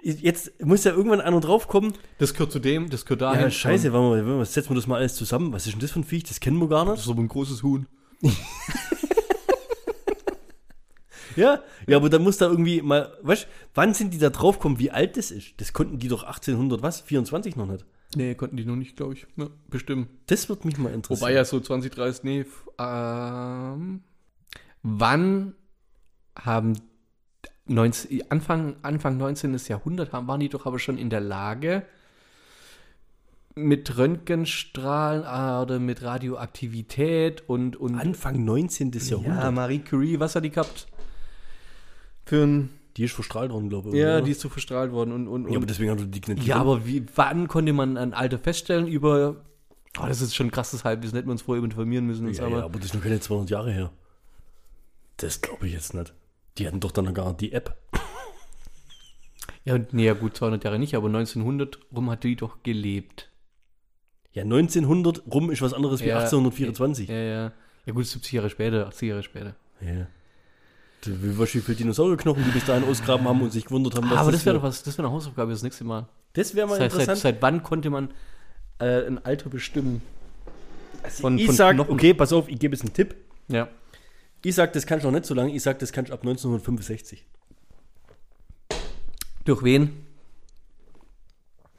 Jetzt muss ja irgendwann einer draufkommen. das gehört zu dem, das gehört dahin. Ja, scheiße, warte mal, was setzen wir das mal alles zusammen? Was ist denn das für ein Viech? Das kennen wir gar Das nicht. ist aber ein großes Huhn. Ja, ja, aber dann muss da irgendwie mal, weißt wann sind die da draufkommen, wie alt das ist? Das konnten die doch 1800, was? 24 noch nicht. Nee, konnten die noch nicht, glaube ich. Ja, bestimmt. Das wird mich mal interessieren. Wobei ja so 20, 30, nee. Ähm, wann haben 19, Anfang, Anfang 19. Jahrhundert haben, waren die doch aber schon in der Lage, mit Röntgenstrahlen oder mit Radioaktivität und, und Anfang 19. Jahrhundert. ja, Marie Curie, was hat die gehabt? Für ein, Die ist verstrahlt worden, glaube ich. ja, oder? die ist so verstrahlt worden und, und, ja, aber und deswegen hat er die nicht ja, aber wie, wann konnte man ein Alter feststellen über, oh, das ist schon ein krasses Halbwissen, hätten wir uns vorher informieren müssen. Ja, aber, ja, aber das ist noch keine 200 Jahre her. Das glaube ich jetzt nicht. Die hatten doch dann gar nicht die App. Ja, und- nee, ja gut, 200 Jahre nicht, aber 1900 rum hat die doch gelebt. Ja, 1900 rum ist was anderes wie Ja, 1824. Ja, ja. Ja gut, 70 Jahre später, 80 Jahre später. Ja. Wie viele Dinosaurierknochen die bis dahin ausgraben haben und sich gewundert haben, was aber das wäre doch was, das wäre eine Hausaufgabe das nächste Mal. Das wäre mal seit, interessant. seit wann konnte man äh, ein Alter bestimmen? Von, ich von sag, Knochen? okay, pass auf, ich gebe jetzt einen Tipp. Ja. Ich sag, das kannst du noch nicht so lange. Ich sag, das kannst du ab 1965. Durch wen?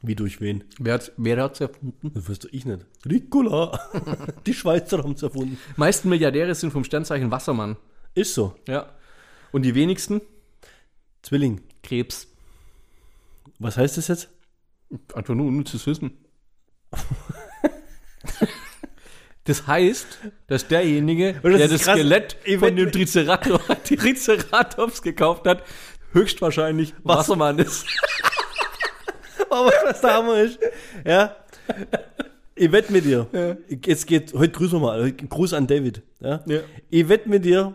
Wie durch wen? Wer hat wer hat's erfunden? Das weißt du ich nicht. Ricola. die Schweizer haben es erfunden. meisten Milliardäre sind vom Sternzeichen Wassermann. Ist so. Ja. Und die wenigsten? Zwilling. Krebs. Was heißt das jetzt? Einfach nur unnützes Wissen. Das heißt, dass derjenige, das der das krass. Skelett von dem Triceratops, Triceratops gekauft hat, höchstwahrscheinlich Wassermann ist. Aber was der Hammer ist. Ja. Ich wette mit dir. Jetzt geht, heute grüßen wir mal. Gruß an David. Ja. Ja. Ich wette mit dir,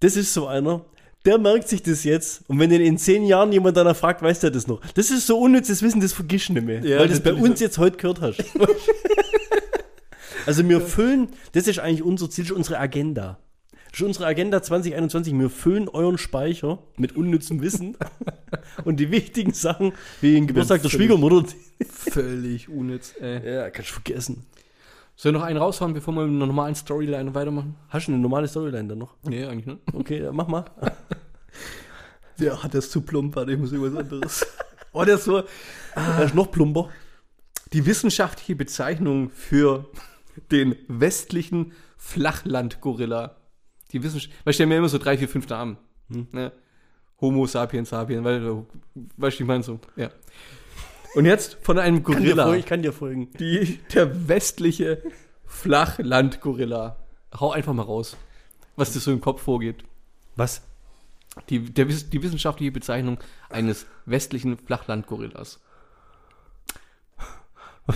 das ist so einer, der merkt sich das jetzt. Und wenn den in zehn Jahren jemand danach fragt, weiß der das noch. Das ist so unnützes Wissen, das vergisst nicht mehr. Ja, weil du das bei uns jetzt heute gehört hast. also wir füllen, das ist eigentlich unser Ziel, das ist unsere Agenda. Das ist unsere Agenda 2021. Wir füllen euren Speicher mit unnützem Wissen. und die wichtigen Sachen, wie den Geburtstag der Schwiegermutter, Völlig unnütz, ey. ja, kannst du vergessen. Soll ich noch einen raushauen, bevor wir mit einer normalen Storyline weitermachen? Hast du eine normale Storyline dann noch? Nee, eigentlich nicht. Okay, dann mach mal. Der hat das zu plump, warte, ich muss irgendwas anderes. oh, der ist so. Das ist noch plumper. Die wissenschaftliche Bezeichnung für den westlichen Flachlandgorilla. Die Wissenschaft. Weil ich stelle mir immer so drei, vier, fünf Namen. Ne? Homo sapiens sapiens, weil, weißt du, ich meine so, ja. Und jetzt von einem Kann Gorilla. folgen, ich kann dir folgen. Die, der westliche Flachlandgorilla. Hau einfach mal raus, was dir so im Kopf vorgeht. Was? Die, der, die wissenschaftliche Bezeichnung eines westlichen Flachlandgorillas.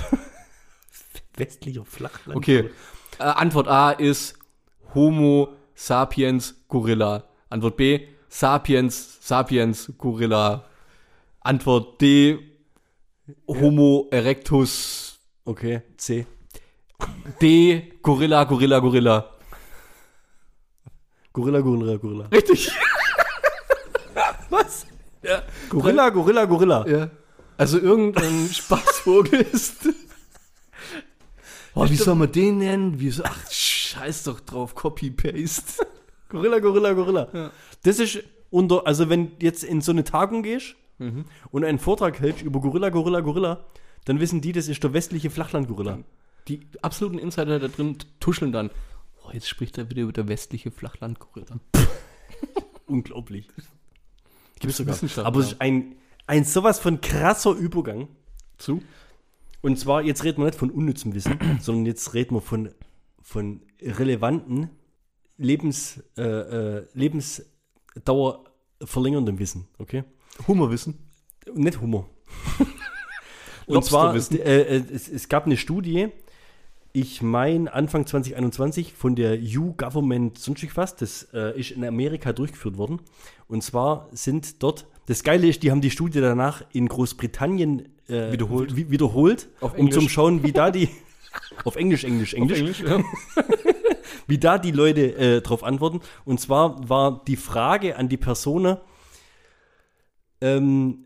Westlicher Flachland. Okay. Äh, Antwort A ist Homo sapiens Gorilla. Antwort B Sapiens sapiens Gorilla. Antwort D Homo erectus. Okay, C. D Gorilla Gorilla Gorilla. Gorilla, Gorilla, Gorilla. Richtig. Was? Ja. Gorilla, Gorilla, Gorilla. Ja. Also irgendein Spaßvogel ist. Oh, wie soll man den nennen? Wie so, ach, scheiß doch drauf, Copy-Paste. Gorilla, Gorilla, Gorilla. Ja. Das ist, unter, also wenn jetzt in so eine Tagung gehst und einen Vortrag hältst über Gorilla, Gorilla, Gorilla, dann wissen die, das ist der westliche Flachland-Gorilla. Die absoluten Insider da drin tuscheln dann. Oh, jetzt spricht er wieder über der westliche Flachlandgorilla. Unglaublich. Gibt's sogar. Wissenschaftler. Aber es ist ein, ein sowas von krasser Übergang. Zu? Und zwar, jetzt reden wir nicht von unnützem Wissen, sondern jetzt reden wir von, von relevanten, Lebens, äh, äh, Lebensdauer verlängerndem Wissen, okay? Hummerwissen. Nicht Humor. Und zwar, äh, äh, es, es gab eine Studie, ich meine Anfang 2021 von der U-Government sonst was, das äh, ist in Amerika durchgeführt worden. Und zwar sind dort, das Geile ist, die haben die Studie danach in Großbritannien äh, Wiederholt. wi- wiederholt, um zum. Schauen, wie da die, auf Englisch, Englisch, Englisch, Englisch, ja. wie da die Leute äh, drauf antworten. Und zwar war die Frage an die Person, ähm,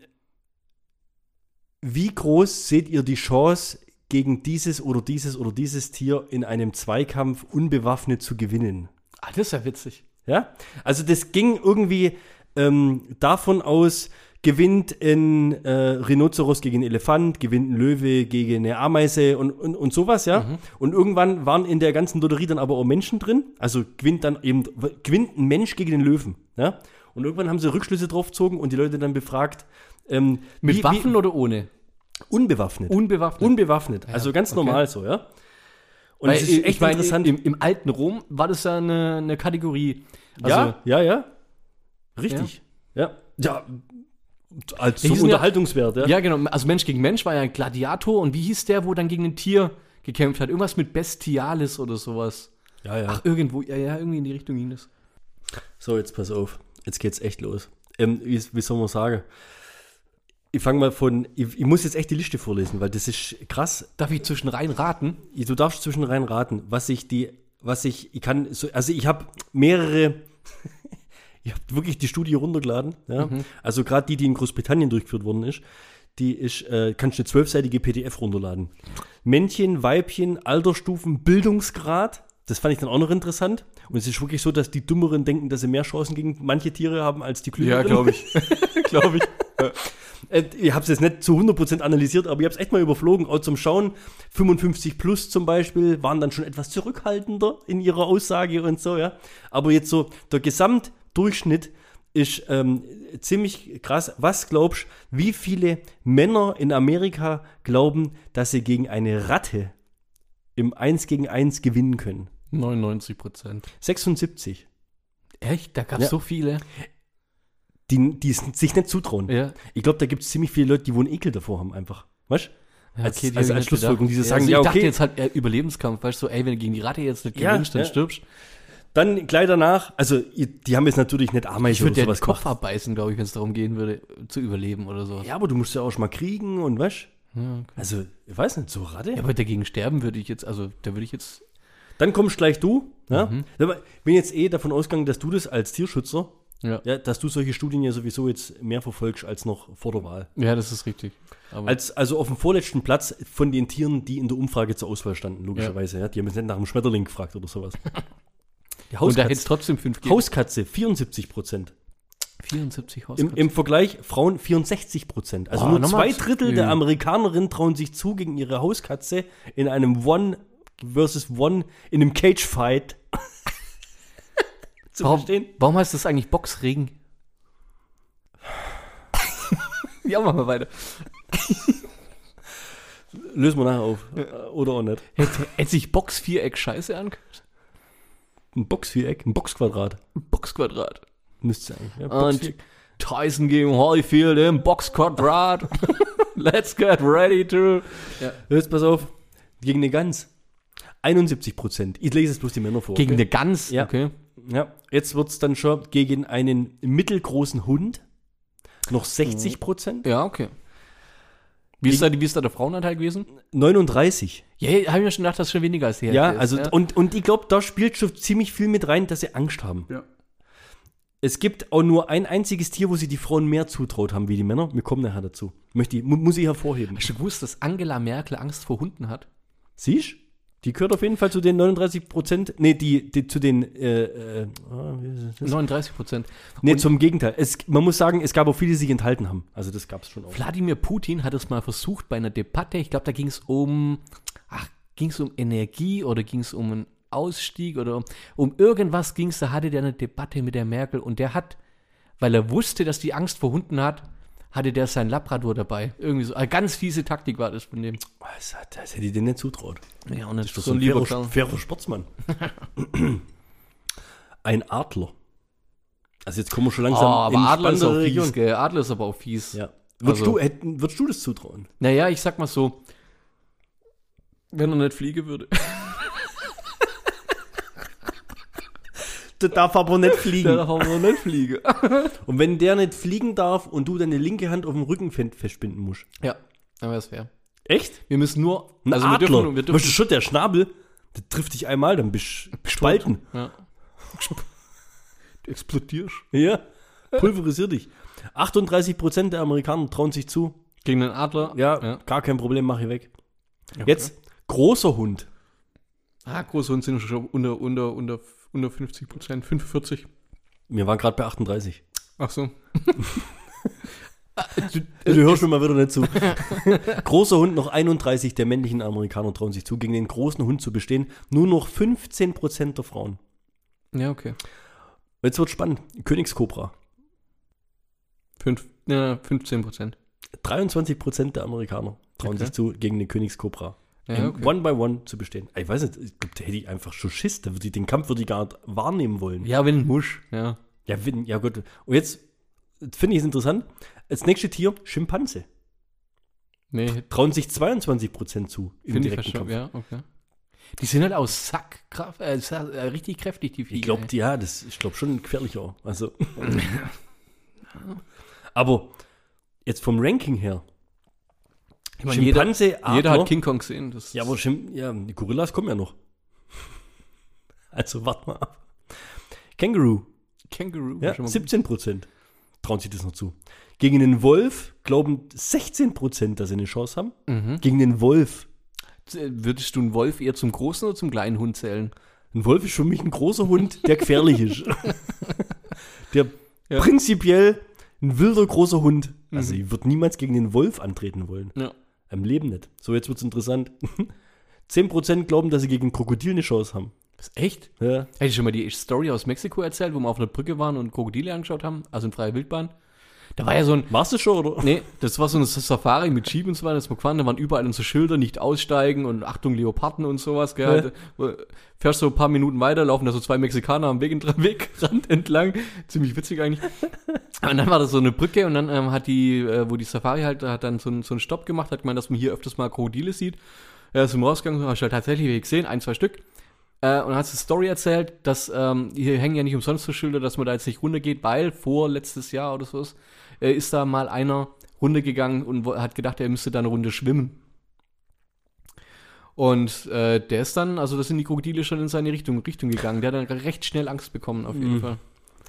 wie groß seht ihr die Chance, gegen dieses oder dieses oder dieses Tier in einem Zweikampf unbewaffnet zu gewinnen? Ah, das ist ja witzig. Ja, also das ging irgendwie ähm, davon aus, gewinnt ein äh, Rhinoceros gegen einen Elefant, gewinnt ein Löwe gegen eine Ameise und, und, und sowas, ja. Und irgendwann waren in der ganzen Lotterie dann aber auch Menschen drin. Also gewinnt dann eben, gewinnt ein Mensch gegen den Löwen, ja. Und irgendwann haben sie Rückschlüsse drauf gezogen und die Leute dann befragt, ähm, Mit wie- Waffen oder ohne? Wie, unbewaffnet. Unbewaffnet. unbewaffnet. Also ganz okay. normal so, ja. Und Weil, es ist echt interessant. Im, Im alten Rom war das ja eine, eine Kategorie. Also, ja, ja, ja. Richtig. Ja. Ja. Als Die zum hießen ja- Unterhaltungswert, ja. Ja, genau. Also Mensch gegen Mensch war ja ein Gladiator. Und wie hieß der, wo dann gegen ein Tier gekämpft hat? Irgendwas mit Bestialis oder sowas. Ja, ja. Ach, irgendwo. Ja, ja, irgendwie in die Richtung ging das. So, jetzt pass auf. Jetzt geht's echt los. Ähm, wie, wie soll man sagen? Ich fange mal von. Ich, ich muss jetzt echt die Liste vorlesen, weil das ist krass. Darf ich zwischen rein raten? Du darfst zwischen rein raten, was ich die, was ich, ich kann, so, also ich habe mehrere, ich habe wirklich die Studie runtergeladen, ja. Also gerade die, die in Großbritannien durchgeführt worden ist, die ist, äh, kannst du eine zwölfseitige PDF runterladen. Männchen, Weibchen, Altersstufen, Bildungsgrad, das fand ich dann auch noch interessant. Und es ist wirklich so, dass die Dümmeren denken, dass sie mehr Chancen gegen manche Tiere haben als die Klügeren. ich. glaube ich. Äh, ich habe es jetzt nicht zu 100% analysiert, aber ich habe es echt mal überflogen, auch zum Schauen. 55 plus zum Beispiel waren dann schon etwas zurückhaltender in ihrer Aussage und so, ja. Aber jetzt so, der Gesamtdurchschnitt ist ähm, ziemlich krass. Was glaubst wie viele Männer in Amerika glauben, dass sie gegen eine Ratte im 1 gegen 1 gewinnen können? 99 Prozent. 76. Echt? Da gab es Ja. so viele. Die, die es sich nicht zutrauen. Ja. Ich glaube, da gibt es ziemlich viele Leute, die wohl einen Ekel davor haben, einfach. Weißt du? Ja, Als- die als- hab ich als Schlussfolgerung, diese sagen, also ja, ich dachte okay. jetzt halt eher Überlebenskampf, weißt du, ey, wenn du gegen die Ratte jetzt nicht Ja, gewinnst, dann ja. stirbst. Dann gleich danach, also die haben jetzt natürlich nicht Ich Ameisen würde oder dir den sowas Kopf gemacht. abbeißen, glaube ich, wenn es darum gehen würde, zu überleben oder so. Ja, aber du musst ja auch schon mal kriegen und weißt Ja, okay. Also, ich weiß nicht, so Ratte. ja, aber dagegen sterben würde ich jetzt, also da würde ich jetzt. Dann kommst gleich du. Ja? Mhm. Ich bin jetzt eh davon ausgegangen, dass du das als Tierschützer, Ja, ja, dass du solche Studien ja sowieso jetzt mehr verfolgst als noch vor der Wahl. ja das ist richtig. Aber Als, also auf dem vorletzten Platz von den Tieren, die in der Umfrage zur Auswahl standen, logischerweise. Ja. Die haben jetzt nicht nach dem Schmetterling gefragt oder sowas. Die und da hätte es Hauskatze, trotzdem fünf gegeben. Hauskatze 74 Prozent. 74 Im, Hauskatzen. Im Vergleich Frauen 64 Prozent. Also Oh, nur zwei Drittel der Amerikanerinnen trauen sich zu, gegen ihre Hauskatze in einem One versus One, in einem Cage-Fight zu warum, verstehen. warum heißt das eigentlich Boxring? ja, machen wir weiter. Lösen wir nachher auf. Äh, Oder auch nicht. Hätte, hätte sich Boxviereck scheiße angehört? Ein Boxviereck, ein Boxquadrat. Boxquadrat. Müsste es eigentlich. Ja, Und. Tyson gegen Holyfield im Boxquadrat. Let's get ready to. Jetzt pass auf. Gegen eine Gans. 71 Prozent. Ich lese jetzt bloß die Männer vor. Gegen okay? eine Gans? Ja. Okay. Ja, jetzt wird es dann schon gegen einen mittelgroßen Hund. Noch 60 Prozent. Ja, okay. Wie ist, da, wie ist da der Frauenanteil gewesen? 39. Ja, habe ich mir schon gedacht, das ist schon weniger als die Ja, Hälfte also ist, Und, und ich glaube, da spielt schon ziemlich viel mit rein, dass sie Angst haben. Ja. Es gibt auch nur ein einziges Tier, wo sie die Frauen mehr zutraut haben wie die Männer. Wir kommen nachher dazu. Möchte ich, muss ich hervorheben. Hast du gewusst, dass Angela Merkel Angst vor Hunden hat? Siehst Die gehört auf jeden Fall zu den 39 Prozent. Nee, die, die zu den. Äh, äh, ah, wie ist das? 39 Prozent. Nee, zum Gegenteil. Es, man muss sagen, es gab auch viele, die sich enthalten haben. Also das gab es schon auch. Wladimir Putin hat es mal versucht bei einer Debatte. Ich glaube, da ging es um, ach, ging es um Energie oder ging es um einen Ausstieg oder um, um irgendwas ging es. Da hatte der eine Debatte mit der Merkel und der hat, weil er wusste, dass die Angst vor Hunden hat, hatte der sein Labrador dabei. Irgendwie so. Eine ganz fiese Taktik war das von dem. Das, hat- das hätte ich denen nicht zutraut. Ja, und das ist doch so ein fairer, fairer Sportsmann. ein Adler. Also jetzt kommen wir schon Oh, langsam aber Adler ist auch spannendere fies, gell? Adler ist aber auch fies. Ja. Würdest, Also- du, hätten, würdest du das zutrauen? Naja, ich sag mal so, wenn er nicht fliegen würde. Der darf aber nicht Der fliegen. darf aber nicht fliegen. Und wenn der nicht fliegen darf und du deine linke Hand auf dem Rücken fe- festbinden musst. ja, dann wäre es fair. Echt? Wir müssen nur, Ein also wir Adler. dürfen, wir Weißt du dürfen, schon, der Schnabel, der trifft dich einmal, dann bist du gespalten. ja. Du explodierst. Ja. Pulverisier dich. 38% der Amerikaner trauen sich zu. Gegen den Adler. Ja, ja. gar kein Problem, mach ich weg. Jetzt großer Hund. Ah, große Hunde sind schon unter, unter, unter, unter 50 Prozent, 45. Wir waren gerade bei 38. Ach so. Du hörst mir mal wieder nicht zu. Großer Hund, noch 31 der männlichen Amerikaner trauen sich zu, gegen den großen Hund zu bestehen. Nur noch 15% der Frauen. Ja, okay. Jetzt wird spannend. Königskobra. Fünf, ja, 15 Prozent. 23% der Amerikaner trauen Okay. sich zu, gegen den Königskobra. Ja, im okay. One by One zu bestehen. Ich weiß nicht, ich glaub, da hätte ich einfach schon Schiss. Da würde ich, den Kampf würde ich gar nicht wahrnehmen wollen. Ja, wenn Musch, ja. Ja, wenn, ja gut. Und jetzt finde ich es interessant. Als nächstes Tier Schimpanse. Nee, Trauen sich 22% zu im direkten Kampf. ja, okay. Die sind halt aus Sackkraft, äh, äh, richtig kräftig, die Viecher. Ich glaube, ja, das ich glaube schon gefährlicher. Also. Aber jetzt vom Ranking her. Ich meine, jeder, Schimpanse, Adler, jeder hat King Kong gesehen. Das Ja, aber Schim ja, die Gorillas kommen ja noch. Also warte mal ab. Känguru, Känguru. ja, schon mal 17 Prozent trauen sich das noch zu. Gegen den Wolf glauben 16 Prozent, dass sie eine Chance haben. Mhm. Gegen den Wolf. Würdest du einen Wolf eher zum großen oder zum kleinen Hund zählen? Ein Wolf ist für mich ein großer Hund, der gefährlich ist. der Ja. prinzipiell ein wilder großer Hund. Also ich würde niemals gegen den Wolf antreten wollen. Ja. Im Leben nicht. So, jetzt wird's interessant. 10% glauben, dass sie gegen Krokodil eine Chance haben. Das ist echt? Ja. Hätte ich schon mal die Story aus Mexiko erzählt, wo wir auf einer Brücke waren und Krokodile angeschaut haben, also in freier Wildbahn. Da war ja so ein, Warst du schon, oder? nee, das war so eine Safari mit Jeep und so weiter, das wir gefahren, da waren überall unsere Schilder, nicht aussteigen und Achtung Leoparden und sowas, gell. Ja. Fährst so ein paar Minuten weiter, laufen da so zwei Mexikaner am Weg, Wegrand entlang, ziemlich witzig eigentlich. Und dann war das so eine Brücke und dann ähm, hat die, äh, wo die Safari halt, hat dann so, einen- so einen Stopp gemacht, hat gemeint, dass man hier öfters mal Krokodile sieht. Ja, ist im Rausgang, hast halt tatsächlich gesehen, ein, zwei Stück. Äh, und dann hat sie die Story erzählt, dass ähm, hier hängen ja nicht umsonst so Schilder, dass man da jetzt nicht runtergeht, weil vor letztes Jahr oder so ist, äh, ist da mal einer runtergegangen und wo- hat gedacht, er müsste da eine Runde schwimmen. Und äh, der ist dann, also das sind die Krokodile schon in seine Richtung, Richtung gegangen. Der hat dann recht schnell Angst bekommen, auf jeden Mhm. Fall.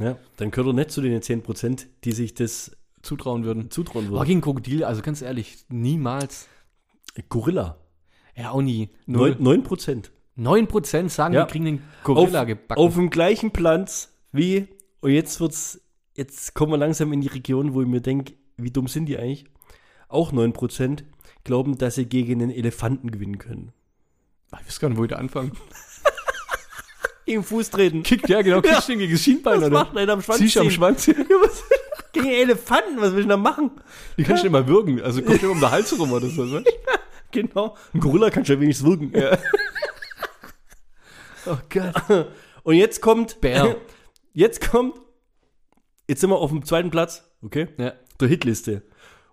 Ja. Dann gehört er nicht zu den 10%, die sich das Zutrauen würden. zutrauen würden. gegen Krokodile, also ganz ehrlich, niemals. Gorilla. Ja, auch nie. Null. 9%. 9%. 9% sagen, Ja. die kriegen den Gorilla auf, gebacken. Auf dem gleichen Platz wie, und jetzt wird's, jetzt kommen wir langsam in die Region, wo ich mir denke, wie dumm sind die eigentlich? Auch 9% glauben, dass sie gegen einen Elefanten gewinnen können. ich weiß gar nicht, wo ich da anfangen. Im Fuß treten. Kickt, ja genau, kickt den gegen das Schienbein, Was oder? macht einer am Schwanz? Ziehst du am? Schwanz. Gegen Elefanten, was will ich da machen? Die kannst du immer würgen. Also kommt immer um den Hals rum oder so. ne? Genau. Ein Gorilla kann schon wenigstens wirken. Oh Gott. Und jetzt kommt. Bär. Jetzt kommt. Jetzt sind wir auf dem zweiten Platz, okay? Ja. Der Hitliste.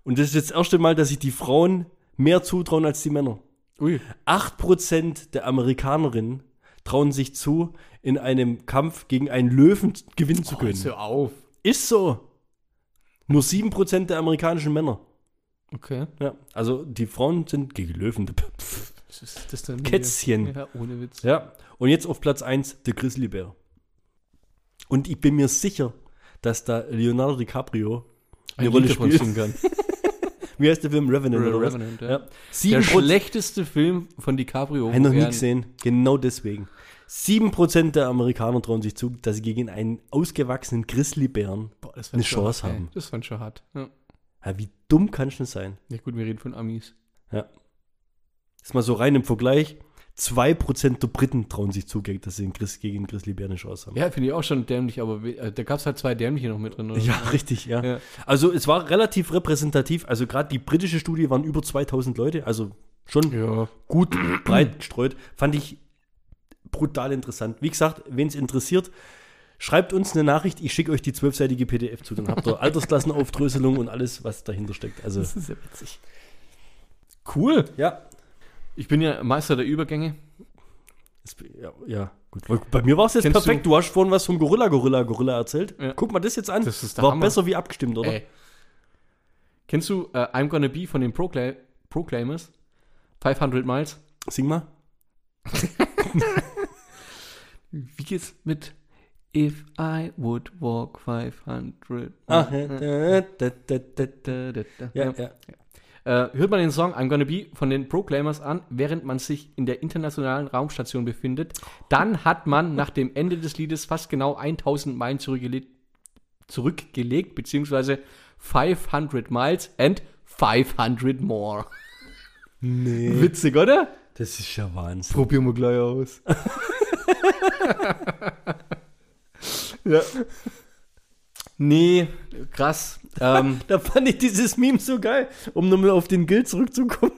Und das ist jetzt das erste Mal, dass sich die Frauen mehr zutrauen als die Männer. Ui. 8% der Amerikanerinnen trauen sich zu, in einem Kampf gegen einen Löwen gewinnen zu Oh, können. jetzt hör auf. Ist so. Nur 7% der amerikanischen Männer. Okay. Ja, also die Frauen sind gegen Löwen. Was ist das denn? Kätzchen. Ja, ohne Witz. Ja, und jetzt auf Platz 1 der Grizzlybär. Und ich bin mir sicher, dass da Leonardo DiCaprio eine Ein Rolle singen kann. Wie heißt der Film? Revenant was? Revenant, ja. Ja. Der 7 schlechteste Film von DiCaprio. Habe ich noch nie gesehen. Genau deswegen. 7% der Amerikaner trauen sich zu, dass sie gegen einen ausgewachsenen Grizzlybären das eine Chance hart, ey. haben. Das fand ich schon hart. Ja. Ja, wie dumm kann es denn sein? ja gut, wir reden von Amis. Ist mal so rein im Vergleich. 2% der Briten trauen sich zu, dass sie Gris- gegen einen Grizzlybären eine Chance haben. Ja, finde ich auch schon dämlich, aber äh, da gab es halt zwei dämliche noch mit drin. Oder? Ja, richtig, ja. Ja. Also es war relativ repräsentativ. Also gerade die britische Studie waren über 2000 Leute, also schon Ja. gut breit gestreut. Fand ich brutal interessant. Wie gesagt, wen es interessiert, schreibt uns eine Nachricht. Ich schicke euch die zwölfseitige PDF zu. Dann habt ihr Altersklassenaufdröselung und alles, was dahinter steckt. Also Das ist ja witzig. Cool. ja, Ich bin ja Meister der Übergänge. ja, ja, gut. Bei mir war es jetzt Kennst perfekt. Du? hast vorhin was vom Gorilla, Gorilla, Gorilla erzählt. Ja. Guck mal das jetzt an. Das war Hammer. besser wie abgestimmt, oder? Ey. Kennst du äh, I'm Gonna Be von den Procla Proclaimers? 500 Miles. Sing mal. Wie geht's mit If I would walk 500 Ah, miles? ja. Da, da, da. ja, ja. Äh, hört man den Song I'm Gonna Be von den Proclaimers an, während man sich in der internationalen Raumstation befindet, dann hat man nach dem Ende des Liedes fast genau 1000 Meilen zurückgelegt, zurückgelegt beziehungsweise 500 Miles and 500 more. Nee. Witzig, oder? Das ist ja Wahnsinn. Probieren wir gleich aus. ja. Nee, krass. Ähm, Da fand ich dieses Meme so geil, um nochmal auf den Guild zurückzukommen.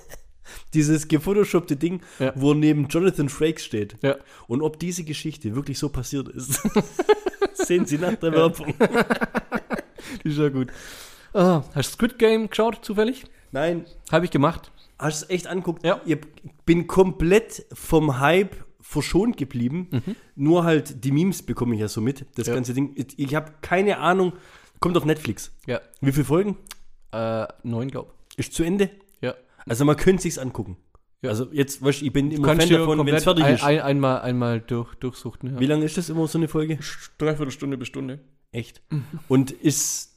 dieses gefotoshoppte Ding, Ja. wo neben Jonathan Frakes steht. ja. Und ob diese Geschichte wirklich so passiert ist, sehen Sie nach der Werbung. Die ist ja gut. Ah, hast du Squid Game geschaut, zufällig? Nein, Habe ich gemacht. hast du es echt anguckt? Ja. Ich bin komplett vom Hype verschont geblieben. Nur halt die Memes bekomme ich ja so mit, das Ja. ganze Ding. Ich, ich habe keine Ahnung. Kommt auf Netflix. Ja. Wie viele Folgen? Äh, neun, glaub. Ist zu Ende? Ja. Also man könnte sich's angucken. Ja. Also jetzt, weißt, du, ich bin immer Kannst Fan du davon, wenn es komplett fertig ein, ist. ein, einmal, einmal durch, durchsuchten. Ja. Wie lange ist das immer so eine Folge? Dreiviertel Stunde bis Stunde. Echt. Und ist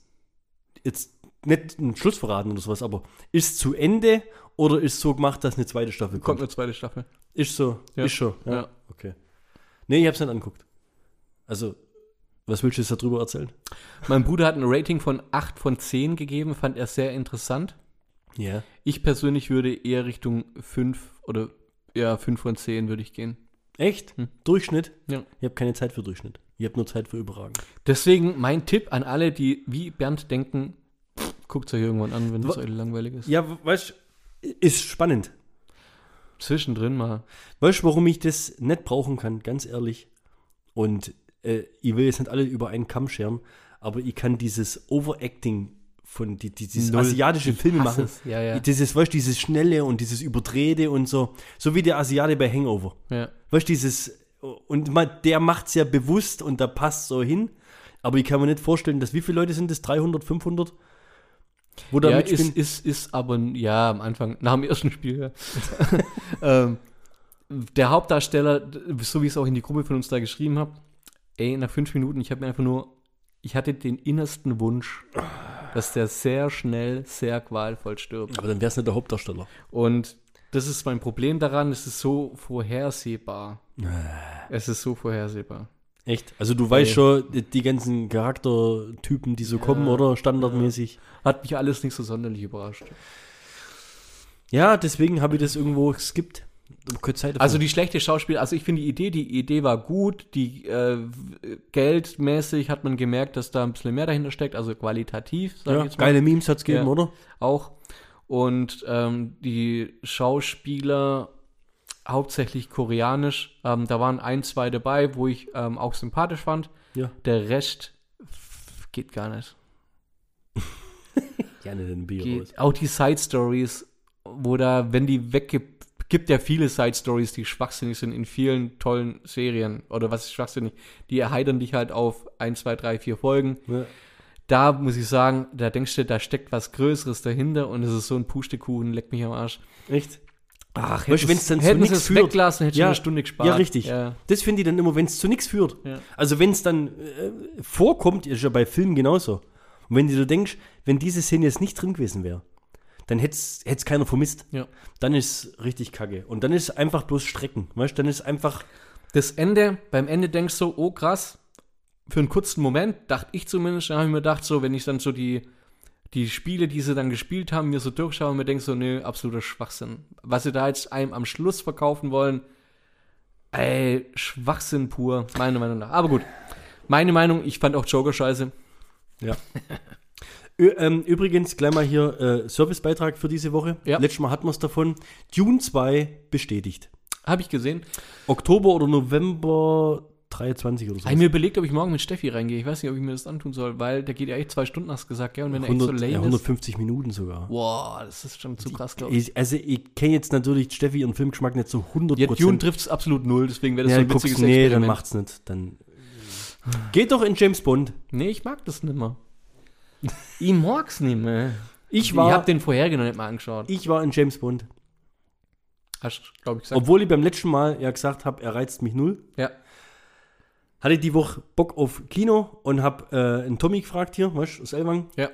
jetzt nicht ein Schluss verraten oder sowas, aber ist zu Ende oder ist so gemacht, dass eine zweite Staffel Kommt kommt? eine zweite Staffel. Ist so. Ja. Ist schon. Ja. Ja. Okay. Nee, ich hab's nicht angeguckt. Also, was willst du jetzt darüber erzählen? Mein Bruder hat ein Rating von 8 von 10 gegeben, fand er sehr interessant. Ja. Ich persönlich würde eher Richtung 5 oder ja, 5 von 10 würde ich gehen. Echt? Hm. Durchschnitt? Ja. Ich habe keine Zeit für Durchschnitt. Ich habe nur Zeit für Überragen. Deswegen mein Tipp an alle, die wie Bernd denken, guckt euch irgendwann an, wenn es euch langweilig ist. Ja, weißt du, ist spannend. Zwischendrin mal. Weißt du, warum ich das nicht brauchen kann, ganz ehrlich? Und äh, ich will jetzt nicht alle über einen Kamm scheren, aber ich kann dieses Overacting von die, die, dieses Null. asiatische Filme machen. es. Ja, ja. Dieses, weißt du, dieses Schnelle und dieses Überdrehte und so. So wie der Asiate bei Hangover. ja. Weißt du, dieses, und man, der macht es ja bewusst und da passt so hin. Aber ich kann mir nicht vorstellen, dass wie viele Leute sind das? 300, 500? Wo ja, mitspielen? ist, ist, ist aber, ja, am Anfang, nach dem ersten Spiel, ja. ähm, der Hauptdarsteller, so wie ich es auch in die Gruppe von uns da geschrieben habe, ey, nach fünf Minuten, ich habe mir einfach nur, ich hatte den innersten Wunsch, dass der sehr schnell, sehr qualvoll stirbt. aber dann wäre es nicht der Hauptdarsteller. Und das ist mein Problem daran, es ist so vorhersehbar. Es ist so vorhersehbar. Echt? Also du weißt schon, die, ganzen Charaktertypen, die so Ja, kommen, oder? Standardmäßig. Hat mich alles nicht so sonderlich überrascht. Ja, deswegen habe ich das irgendwo skippt. Also die schlechte Schauspiel, also ich finde die Idee, die Idee war gut, die äh, geldmäßig hat man gemerkt, dass da ein bisschen mehr dahinter steckt, also qualitativ, sag ja, ich jetzt mal, geile Memes hat es gegeben, Ja. oder? auch. Und ähm, die Schauspieler hauptsächlich koreanisch, ähm, da waren ein, zwei dabei, wo ich ähm, auch sympathisch fand. Ja. Der Rest geht gar nicht. Gerne den Geht, auch die Side Stories, wo da, wenn die weggibt, gibt ja viele Side Stories, die schwachsinnig sind in vielen tollen Serien. Oder was ist schwachsinnig? Die erheitern dich halt auf 1, 2, 3, 4 Folgen. Ja. Da muss ich sagen, da denkst du, da steckt was Größeres dahinter und es ist so ein Pustekuchen, leck mich am Arsch. Echt? Ach, Weißt du, wenn's dann zu hätten nix sie es führt. weggelassen, hätte ich Ja, eine Stunde gespart. Ja, richtig. Ja. Das finde ich dann immer, wenn es zu nichts führt. Ja. Also wenn es dann äh, vorkommt, ist ja bei Filmen genauso. Und wenn du dir denkst, wenn diese Szene jetzt nicht drin gewesen wäre, dann hätte es keiner vermisst. Ja. Dann ist richtig kacke. Und dann ist einfach bloß Strecken. Weißt du, dann ist einfach. Das Ende, beim Ende denkst du, oh krass, für einen kurzen Moment, dachte ich zumindest, habe ich mir gedacht, so, wenn ich dann so die, die Spiele, die sie dann gespielt haben, mir so durchschaue und mir denke so, nö, absoluter Schwachsinn. Was sie da jetzt einem am Schluss verkaufen wollen, ey, Schwachsinn pur, meiner Meinung nach. Aber gut, meine Meinung, ich fand auch Joker scheiße. Ja. Ö, ähm, übrigens, gleich mal hier äh, Servicebeitrag für diese Woche. Ja. Letztes Mal hatten wir es davon. Dune 2 bestätigt. Habe ich gesehen. Oktober oder November 23 oder so. Ich mir überlegt, ob ich morgen mit Steffi reingehe. Ich weiß nicht, ob ich mir das antun soll, weil der geht ja echt zwei Stunden, hast du gesagt, gell? Und wenn er echt so 100, lame ja, ist. 150 Minuten sogar. Boah, das ist schon zu krass, glaube ich. Ich, also ich kenne jetzt natürlich Steffi ihren Filmgeschmack nicht so 100%. Ja, Dune trifft es absolut null, deswegen wäre das ja, so ein witziges nee, dann Experiment. macht's nicht. Dann Geht doch in James Bond. Nee, ich mag das nicht mehr. ich mag's nicht mehr. Ich ich war, hab den vorherigen noch nicht mal angeschaut. ich war in James Bond. Hast du, glaube ich, gesagt. Obwohl ich beim letzten Mal ja gesagt habe, er reizt mich null. ja. Hatte ich die Woche Bock auf Kino und habe äh, einen Tommy gefragt hier, weißt du, aus Elwang. Ja.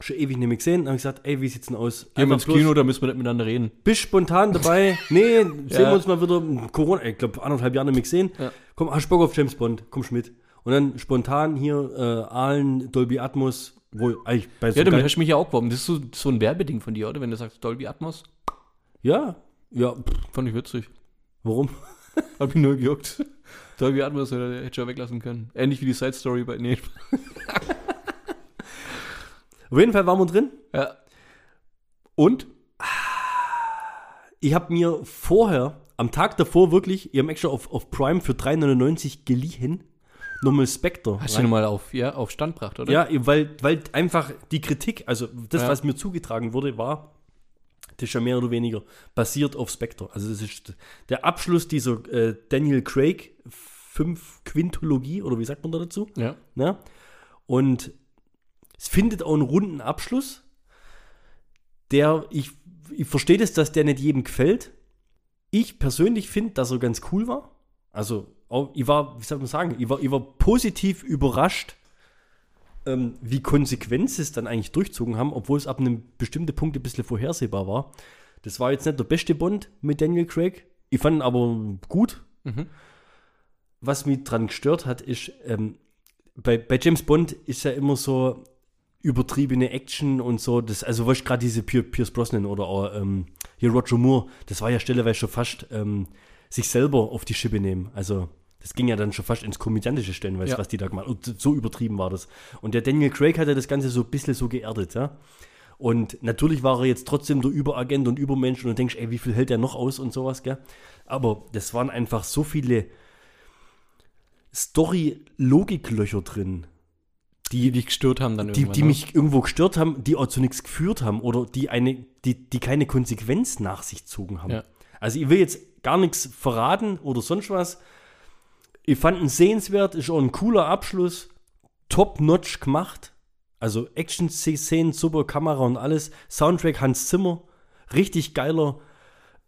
Schon ewig nicht mehr gesehen. Dann habe ich gesagt, ey, wie sieht's denn aus? Gehen wir ins bloß- Kino, da müssen wir nicht miteinander reden. Bist spontan dabei? Nee, sehen Ja. wir uns mal wieder. Corona, ich glaube, anderthalb Jahre nicht mehr gesehen. Ja. Komm, hast du Bock auf James Bond? Kommst mit. Und dann spontan hier äh, Aalen, Dolby Atmos, wo eigentlich bei so Ja, damit hast du mich ja auch geworben. Das ist so, so ein Werbeding von dir, oder? Wenn du sagst Dolby Atmos. Ja, ja, pff, Fand ich witzig. warum? Hab mich nur gejuckt. Dolby Atmos hätte hätte ich ja weglassen können. Ähnlich wie die Side Story bei. Nee. Auf jeden Fall waren wir drin. Ja. Und? Ich habe mir vorher, am Tag davor wirklich, ihr habt extra auf, auf Prime für 3,99 geliehen, nochmal Spectre. Hast du nochmal auf, ja, auf Stand gebracht, oder? Ja, weil, weil einfach die Kritik, also das, Ja. was mir zugetragen wurde, war, das ist ja mehr oder weniger basiert auf Spectre. Also das ist der Abschluss dieser äh, Daniel Craig fünf Quintologie, oder wie sagt man da dazu? Ja. Ne? Und es findet auch einen runden Abschluss, der, ich, ich verstehe das, dass der nicht jedem gefällt. Ich persönlich finde, dass er ganz cool war. Also, ich war, wie soll man sagen, ich war, ich war positiv überrascht, ähm, wie konsequent sie es dann eigentlich durchzogen haben, obwohl es ab einem bestimmten Punkt ein bisschen vorhersehbar war. Das war jetzt nicht der beste Bond mit Daniel Craig. Ich fand ihn aber gut. Mhm. Was mich dran gestört hat, ist, ähm, bei, bei James Bond ist ja immer so übertriebene Action und so. Das, also, weißt gerade diese Pier, Pierce Brosnan oder auch, ähm, hier Roger Moore, das war ja stelleweise schon fast ähm, sich selber auf die Schippe nehmen. Also, das ging ja dann schon fast ins Komödiantische stellenweise, Ja. was die da gemacht haben. Und so übertrieben war das. Und der Daniel Craig hat ja das Ganze so ein bisschen so geerdet, ja. Und natürlich war er jetzt trotzdem der Überagent und Übermensch und du denkst, ey, wie viel hält der noch aus und sowas, gell? Aber das waren einfach so viele Story-Logiklöcher drin, Die dich gestört haben dann die, irgendwann. die ne? mich irgendwo gestört haben, die auch zu nichts geführt haben oder die eine, die, die keine Konsequenz nach sich zogen haben. Ja. Also ich will jetzt gar nichts verraten oder sonst was. Ich fand ihn sehenswert, ist auch ein cooler Abschluss, top-notch gemacht. Also Action-Szenen, super Kamera und alles. Soundtrack Hans Zimmer, richtig geiler,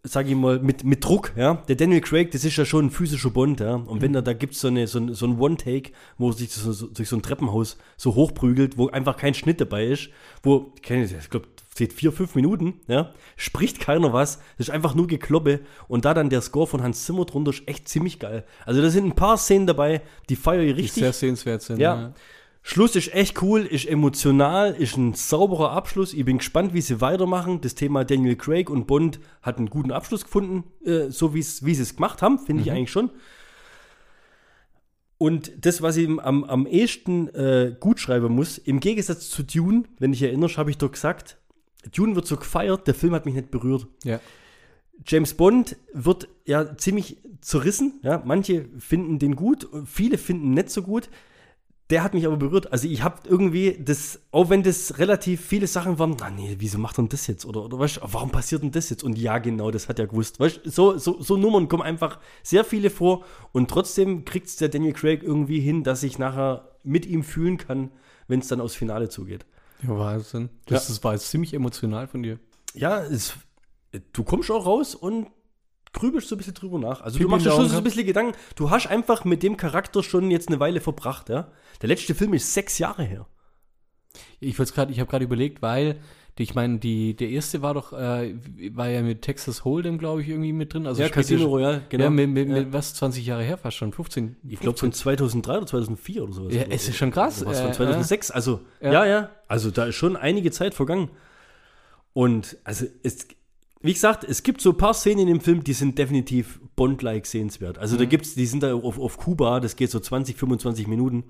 sag ich mal, mit, mit Druck, ja. Der Daniel Craig, das ist ja schon ein physischer Bond, ja. Und wenn da, da gibt so eine, so ein, so ein One-Take, wo er sich so, so, durch so ein Treppenhaus so hochprügelt, wo einfach kein Schnitt dabei ist, wo, ich kenne ich glaube, steht vier, fünf Minuten, ja, spricht keiner was, das ist einfach nur Gekloppe und da dann der Score von Hans Zimmer drunter ist echt ziemlich geil. Also da sind ein paar Szenen dabei, die feiere ich die richtig. sehr sehenswert sind. Ja. Schluss ist echt cool, ist emotional, ist ein sauberer Abschluss. Ich bin gespannt, wie sie weitermachen. Das Thema Daniel Craig und Bond hat einen guten Abschluss gefunden, äh, so wie sie es gemacht haben, finde ich eigentlich schon. Und das, was ich am, am ehesten äh, gut schreiben muss, im Gegensatz zu Dune, wenn ich erinnerst, habe ich doch gesagt, Dune wird so gefeiert, der Film hat mich nicht berührt. Ja. James Bond wird ja ziemlich zerrissen. Ja, manche finden den gut, viele finden nicht so gut. Der hat mich aber berührt. Also ich habe irgendwie das, auch wenn das relativ viele Sachen waren, ah nee, wieso macht er denn das jetzt? Oder, oder weißt warum passiert denn das jetzt? Und ja, genau, das hat er gewusst. Weißt so, so, so Nummern kommen einfach sehr viele vor und trotzdem kriegt es der Daniel Craig irgendwie hin, dass ich nachher mit ihm fühlen kann, wenn es dann aufs Finale zugeht. Ja, Wahnsinn. Das, das war jetzt ziemlich emotional von dir. Ja, es, du kommst auch raus und grübelst so ein bisschen drüber nach. Also Pipi du machst dir schon so ein bisschen Gedanken. Du hast einfach mit dem Charakter schon jetzt eine Weile verbracht, ja. Der letzte Film ist sechs Jahre her. Ich wollte gerade, ich habe gerade überlegt, weil Die, ich meine, die, der erste war doch, äh, war ja mit Texas Hold'em, glaube ich, irgendwie mit drin. Also ja, Casino Royale, genau. Ja, mit, mit, Ja. mit was, 20 Jahre her fast schon, 15. Ich glaube von 2003 oder 2004 oder sowas. Ja, es ist schon krass, oder Was äh, von 2006. Also, Ja. ja. ja, Also, da ist schon einige Zeit vergangen. Und, also, es, wie gesagt, es gibt so ein paar Szenen in dem Film, die sind definitiv Bond-like sehenswert. Also, Mhm. da gibt's, die sind da auf, auf Kuba, das geht so 20, 25 Minuten.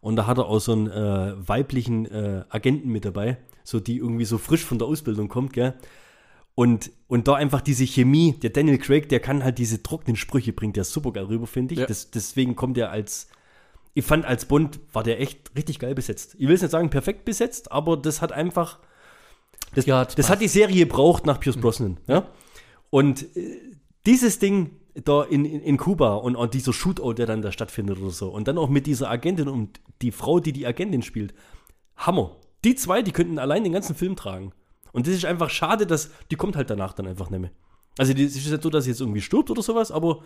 Und da hat er auch so einen äh, weiblichen äh, Agenten mit dabei, so die irgendwie so frisch von der Ausbildung kommt, gell? Und, und da einfach diese Chemie, der Daniel Craig, der kann halt diese trockenen Sprüche, bringt der super geil rüber, finde ich. Ja. Das, deswegen kommt er als, ich fand als Bond war der echt richtig geil besetzt. Ich will es nicht sagen perfekt besetzt, aber das hat einfach, das, Ja, das, das hat die Serie gebraucht nach Pierce Brosnan. Ja? Und äh, dieses Ding da in, in, in Kuba und, und dieser Shootout, der dann da stattfindet oder so, und dann auch mit dieser Agentin und die Frau, die die Agentin spielt, Hammer. Die zwei, die könnten allein den ganzen Film tragen. Und das ist einfach schade, dass die kommt halt danach dann einfach nicht mehr. Also die- es ist nicht so, dass sie jetzt irgendwie stirbt oder sowas, aber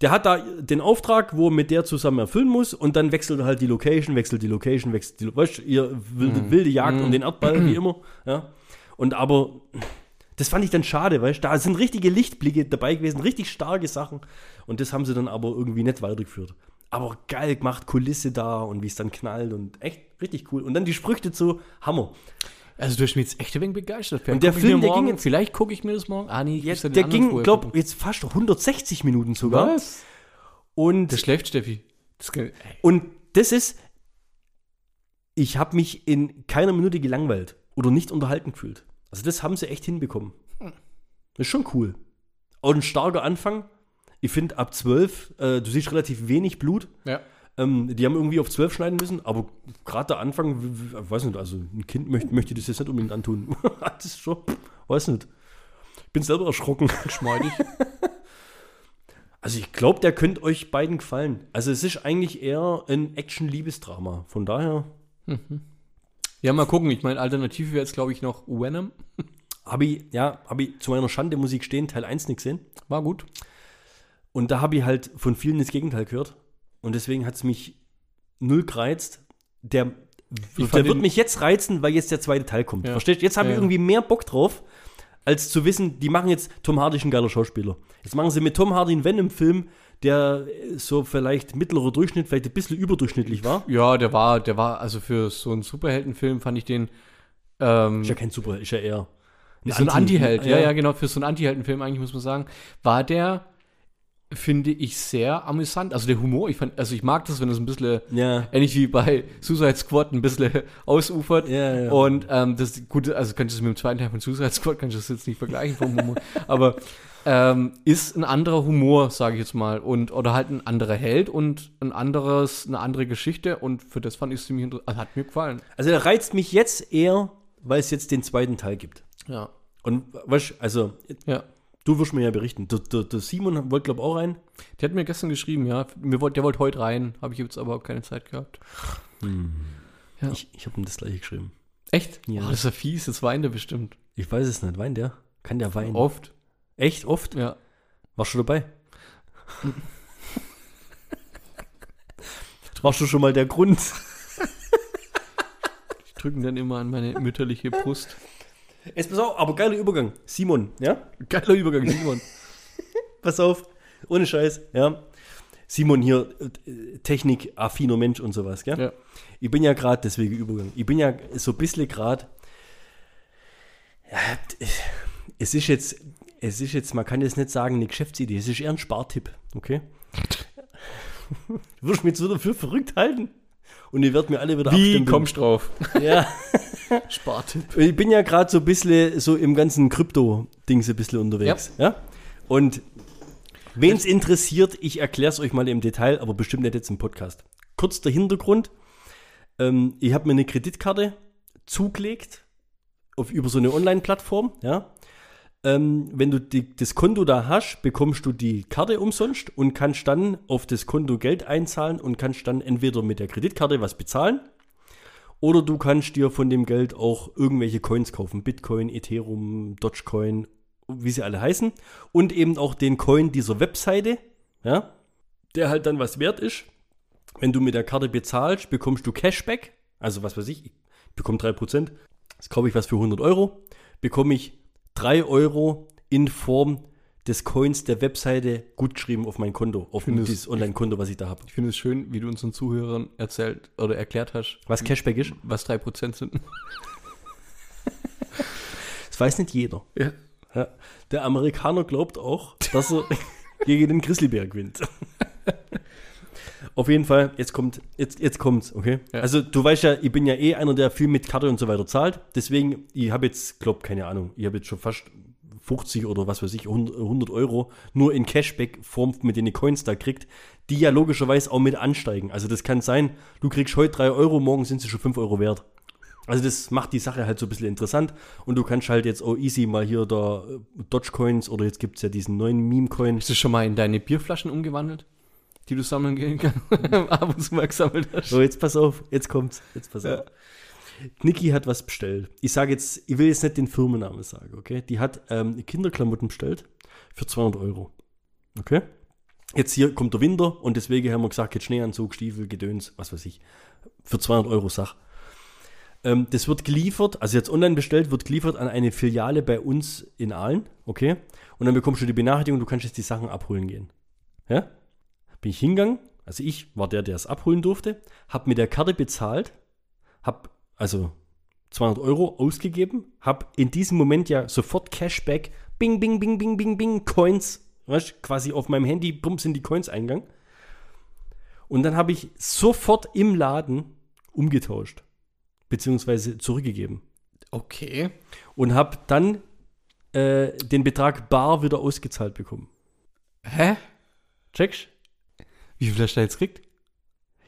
der hat da den Auftrag, wo er mit der zusammen erfüllen muss und dann wechselt er halt die Location, wechselt die Location, wechselt die, Lo- weißt du, ihr wilde, wilde Jagd um den Erdball, wie immer, ja. Und aber, das fand ich dann schade, weißt du, da sind richtige Lichtblicke dabei gewesen, richtig starke Sachen und das haben sie dann aber irgendwie nicht weitergeführt. Aber geil gemacht, Kulisse da und wie es dann knallt und echt richtig cool. Und dann die Sprüche so, Hammer. Also du hast mich jetzt echt ein wenig begeistert. Und der Film, der morgen, ging jetzt- Vielleicht gucke ich mir das morgen. Ah, nee, Jetzt, der ging, vorher glaub gucken. jetzt fast 160 Minuten sogar. Was? Und Das schläft Steffi. Das kann. Und das ist, ich habe mich in keiner Minute gelangweilt oder nicht unterhalten gefühlt. Also das haben sie echt hinbekommen. Das ist schon cool. Und ein starker Anfang. Ich finde ab 12, äh, du siehst relativ wenig Blut. Ja. Ähm, die haben irgendwie auf 12 schneiden müssen, aber gerade der Anfang, weiß nicht, also ein Kind möchte, möchte das jetzt nicht unbedingt antun. das ist schon, weiß nicht. Ich bin selber erschrocken. Geschmeidig. Also ich glaube, der könnte euch beiden gefallen. Also es ist eigentlich eher ein Action-Liebesdrama. Von daher ja, mal gucken. Ich meine, Alternative wäre jetzt, glaube ich, noch Venom. habe ich, ja, habe ich zu meiner Schande muss ich gestehen, Teil 1 nicht gesehen. War gut. Und da habe ich halt von vielen das Gegenteil gehört. Und deswegen hat es mich null gereizt. Der, der wird mich jetzt reizen, weil jetzt der zweite Teil kommt. Ja. Verstehst du? Jetzt habe Ja, ich irgendwie mehr Bock drauf, als zu wissen, die machen jetzt, Tom Hardy ist ein geiler Schauspieler. Jetzt machen sie mit Tom Hardy einen Venom-Film, der äh, so vielleicht mittlerer Durchschnitt, vielleicht ein bisschen überdurchschnittlich war. Ja, der war, der war, also für so einen Superheldenfilm fand ich den ähm, Ist ja kein Super, ist ja eher ein so ein Anti- Anti-Held. Ja, ja, genau. Für so einen Anti-Heldenfilm eigentlich muss man sagen, war der, finde ich, sehr amüsant. Also der Humor, ich fand, also ich mag das, wenn es ein bisschen Ja. ähnlich wie bei Suicide Squad ein bisschen ausufert. Ja, ja. Und ähm, das gut, also könntest du es mit dem zweiten Teil von Suicide Squad, kannst du das jetzt nicht vergleichen vom Humor. Aber ähm, ist ein anderer Humor, sage ich jetzt mal. Und, oder halt ein anderer Held und ein anderes, eine andere Geschichte. Und für das fand ich es ziemlich interessant. Also hat mir gefallen. Also der reizt mich jetzt eher, weil es jetzt den zweiten Teil gibt. Ja. Und weißt also, Ja. du wirst mir ja berichten. Der, der, der Simon wollte, glaube ich, auch rein. Der hat mir gestern geschrieben, ja. Mir wollt, der wollte heute rein. Habe ich jetzt aber keine Zeit gehabt. Ja. Ich, ich habe ihm das gleiche geschrieben. Echt? Ja. Oh, das ist ja fies, jetzt weint er bestimmt. Ich weiß es nicht. Weint der? Kann der weinen? Oft. Echt? Oft? Ja. Warst du dabei? Warst du schon mal der Grund? Ich drücke dann immer an meine mütterliche Brust. Jetzt pass auf, aber geiler Übergang. Simon, ja? Geiler Übergang, Simon. Pass auf. Ohne Scheiß, ja? Simon hier, äh, technikaffiner Mensch und sowas, gell? Ja. Ich bin ja gerade, deswegen Übergang, ich bin ja so ein bisschen gerade, ja, es ist jetzt, es ist jetzt, man kann jetzt nicht sagen, eine Geschäftsidee, es ist eher ein Spartipp, okay? Du wirst mich jetzt wieder für verrückt halten und ihr werdet mir alle wieder Wie abstimmen. kommst drauf? Ja, Spartipp. ich bin ja gerade so ein bisschen so im ganzen Krypto-Ding so ein bisschen unterwegs, ja? Und wen es interessiert, ich erkläre es euch mal im Detail, aber bestimmt nicht jetzt im Podcast. Kurz der Hintergrund. Ähm, ich habe mir eine Kreditkarte zugelegt auf, über so eine Online-Plattform, ja. Ähm, wenn du die, das Konto da hast, bekommst du die Karte umsonst und kannst dann auf das Konto Geld einzahlen und kannst dann entweder mit der Kreditkarte was bezahlen oder du kannst dir von dem Geld auch irgendwelche Coins kaufen. Bitcoin, Ethereum, Dogecoin, wie sie alle heißen. Und eben auch den Coin dieser Webseite, ja, der halt dann was wert ist. Wenn du mit der Karte bezahlst, bekommst du Cashback. Also was weiß ich, ich bekomme 3%. Jetzt kaufe ich was für 100 Euro, bekomme ich 3 Euro in Form des Coins der Webseite gutgeschrieben auf mein Konto, auf dieses Online-Konto, was ich da habe. Ich finde es schön, wie du unseren Zuhörern erzählt oder erklärt hast, Was Cashback ist, was 3% sind. das weiß nicht jeder. Ja. Ja. Der Amerikaner glaubt auch, dass er gegen den Grizzlybär gewinnt. Auf jeden Fall, jetzt kommt, jetzt, jetzt kommt's, okay? Ja. Also du weißt ja, ich bin ja eh einer, der viel mit Karte und so weiter zahlt. Deswegen, ich habe jetzt, glaub, keine Ahnung, ich habe jetzt schon fast 50 oder was weiß ich, 100 100 Euro nur in Cashback-Form, mit denen die Coins da kriegt, die ja logischerweise auch mit ansteigen. Also das kann sein, du kriegst heute 3 Euro, morgen sind sie schon 5 Euro wert. Also das macht die Sache halt so ein bisschen interessant und du kannst halt jetzt auch easy mal hier da äh, Dogecoins oder jetzt gibt es ja diesen neuen Meme-Coin. Hast du schon mal in deine Bierflaschen umgewandelt, die du sammeln gehen kannst? Ab und zu mal gesammelt hast. So, jetzt pass auf, jetzt kommt's, jetzt pass Ja. auf. Niki hat was bestellt. Ich sage jetzt, ich will jetzt nicht den Firmennamen sagen, okay? Die hat ähm, Kinderklamotten bestellt für 200 Euro. Okay? Jetzt hier kommt der Winter und deswegen haben wir gesagt, jetzt Schneeanzug, Stiefel, Gedöns, was weiß ich. Für 200 Euro Sach. Ähm, das wird geliefert, also jetzt online bestellt, wird geliefert an eine Filiale bei uns in Aalen, okay? Und dann bekommst du die Benachrichtigung, du kannst jetzt die Sachen abholen gehen. Ja? Bin ich hingegangen, also ich war der, der es abholen durfte, hab mit der Karte bezahlt, hab also 200 Euro ausgegeben, hab in diesem Moment ja sofort Cashback, bing, bing, bing, bing, bing, bing, Coins, weißt, quasi auf meinem Handy, bumm, sind die Coins eingegangen. Und dann habe ich sofort im Laden umgetauscht, beziehungsweise zurückgegeben. Okay. Und habe dann äh, den Betrag bar wieder ausgezahlt bekommen. Hä? Checkst? Wie viel hast du da jetzt gekriegt?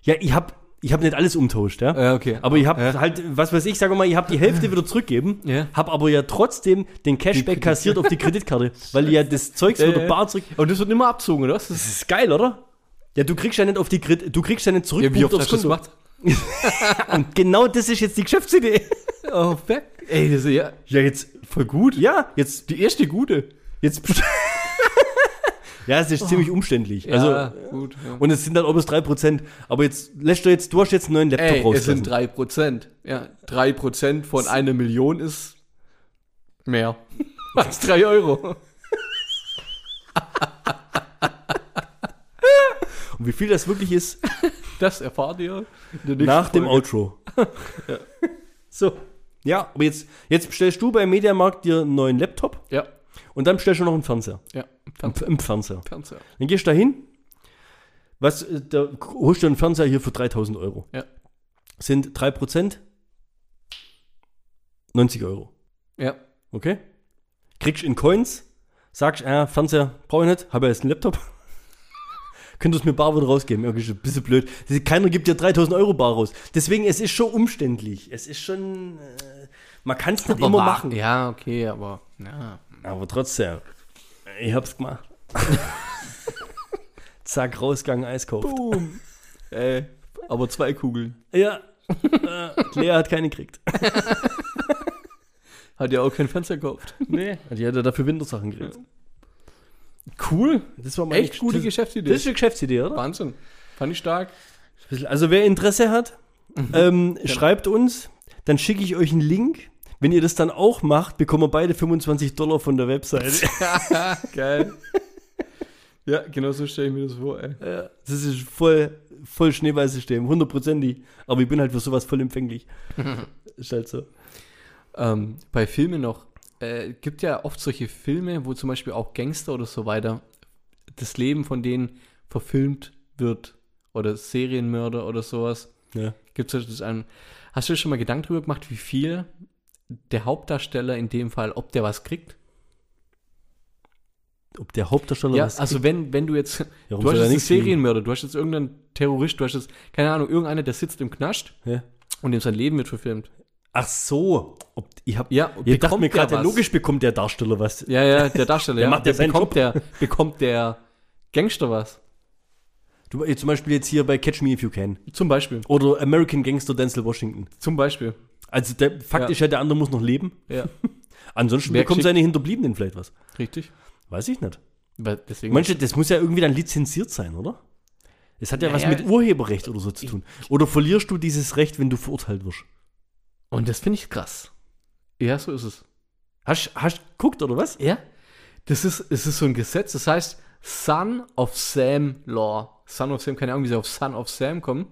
Ja, ich habe ich hab nicht alles umtauscht, ja. Ja, okay. Aber ich habe Ja. halt, was weiß ich, sage mal, ich habe die Hälfte wieder zurückgegeben, Ja. habe aber ja trotzdem den Cashback kassiert auf die Kreditkarte, weil ja das Zeugs Ja, wieder bar zurück. Und das wird immer abzogen, oder? Das ist geil, oder? Ja, du kriegst ja nicht auf die Kredit, du kriegst ja nicht zurück ja, wie oft hast du das gemacht? Und genau das ist jetzt die Geschäftsidee. Oh, fuck. Ey, das ist ja Ja, jetzt voll gut. ja, jetzt Die erste gute. jetzt Ja, es ist ziemlich umständlich. Also ja, gut. Ja. und es sind dann auch bloß 3%, aber jetzt lässt du jetzt du hast jetzt einen neuen Laptop Ey, es rausgelassen. sind 3%. Ja, 3% von einer Million ist mehr als 3 Euro. Und wie viel das wirklich ist Das erfahrt ihr nach dem Folge. Outro. So. Ja, aber jetzt, jetzt bestellst du beim Mediamarkt dir einen neuen Laptop Ja, und dann bestellst du noch einen Fernseher. ja. Im, Im Fernseher. Fernseher. Dann gehst du da hin, was, äh, da holst du einen Fernseher hier für 3000 Euro. Ja. Sind 3%, 90 Euro. Ja. Okay? Kriegst in Coins, sagst, äh, Fernseher brauche ich nicht, habe ja jetzt einen Laptop. Könntest du mir bar wieder rausgeben? Ist ein bisschen blöd. Keiner gibt dir 3000 Euro bar raus. Deswegen, es ist schon umständlich. Es ist schon, äh, man kann es nicht immer wa- machen. Ja, okay, aber ja. Aber trotzdem, ich hab's gemacht. Zack, rausgegangen, Eis kauft. Boom. Ey, aber zwei Kugeln. Ja. äh, Lea hat keine gekriegt. Hat ja auch keinen Fernseher gekauft. Nee. Die hat ja dafür Wintersachen gekriegt. Cool. Das war meine Echt gute das, Geschäftsidee. Das ist eine Geschäftsidee, oder? Wahnsinn. Fand ich stark. Also wer Interesse hat, ähm, schreibt uns, dann schicke ich euch einen Link. Wenn ihr das dann auch macht, bekommen wir beide 25 Dollar von der Webseite. Geil. Ja, genau so stelle ich mir das vor, ey. Ja, das ist voll, voll Schneeballsystem, hundertprozentig. Aber ich bin halt für sowas voll empfänglich. ist halt so. Ähm, bei Filmen noch. Äh, gibt ja oft solche Filme, wo zum Beispiel auch Gangster oder so weiter das Leben von denen verfilmt wird. Oder Serienmörder oder sowas. Ja. Gibt es das an. Hast du dir schon mal Gedanken drüber gemacht, wie viel der Hauptdarsteller in dem Fall, ob der was kriegt? Ob der Hauptdarsteller Ja, was also wenn, wenn du jetzt, Ja, du hast jetzt einen? Serienmörder, du hast jetzt irgendeinen Terrorist, du hast jetzt, keine Ahnung, irgendeiner, der sitzt im Knast Ja. und dem sein Leben wird verfilmt. Ach so. Ob, ich hab, Ja, ich dachte mir der gerade, was? logisch bekommt der Darsteller was. Ja, ja, der Darsteller, Der ja. macht ja seinen bekommt der, bekommt der Gangster was. Du, äh, zum Beispiel jetzt hier bei Catch Me If You Can. Zum Beispiel. Oder American Gangster Denzel Washington. Zum Beispiel. Also der Fakt Ja. ist ja, der andere muss noch leben. Ja, Ansonsten Wer bekommen seine Hinterbliebenen vielleicht was. richtig. Weiß ich nicht. Manche, das muss ja irgendwie dann lizenziert sein, oder? Es hat ja, was Naja, mit Urheberrecht oder so zu tun. Oder verlierst du dieses Recht, wenn du verurteilt wirst? und das finde ich krass. Ja, so ist es. Hast du geguckt oder was? Ja. Das ist, es ist so ein Gesetz, das heißt Son of Sam Law. Son of Sam, keine Ahnung, wie sie auf Son of Sam kommen.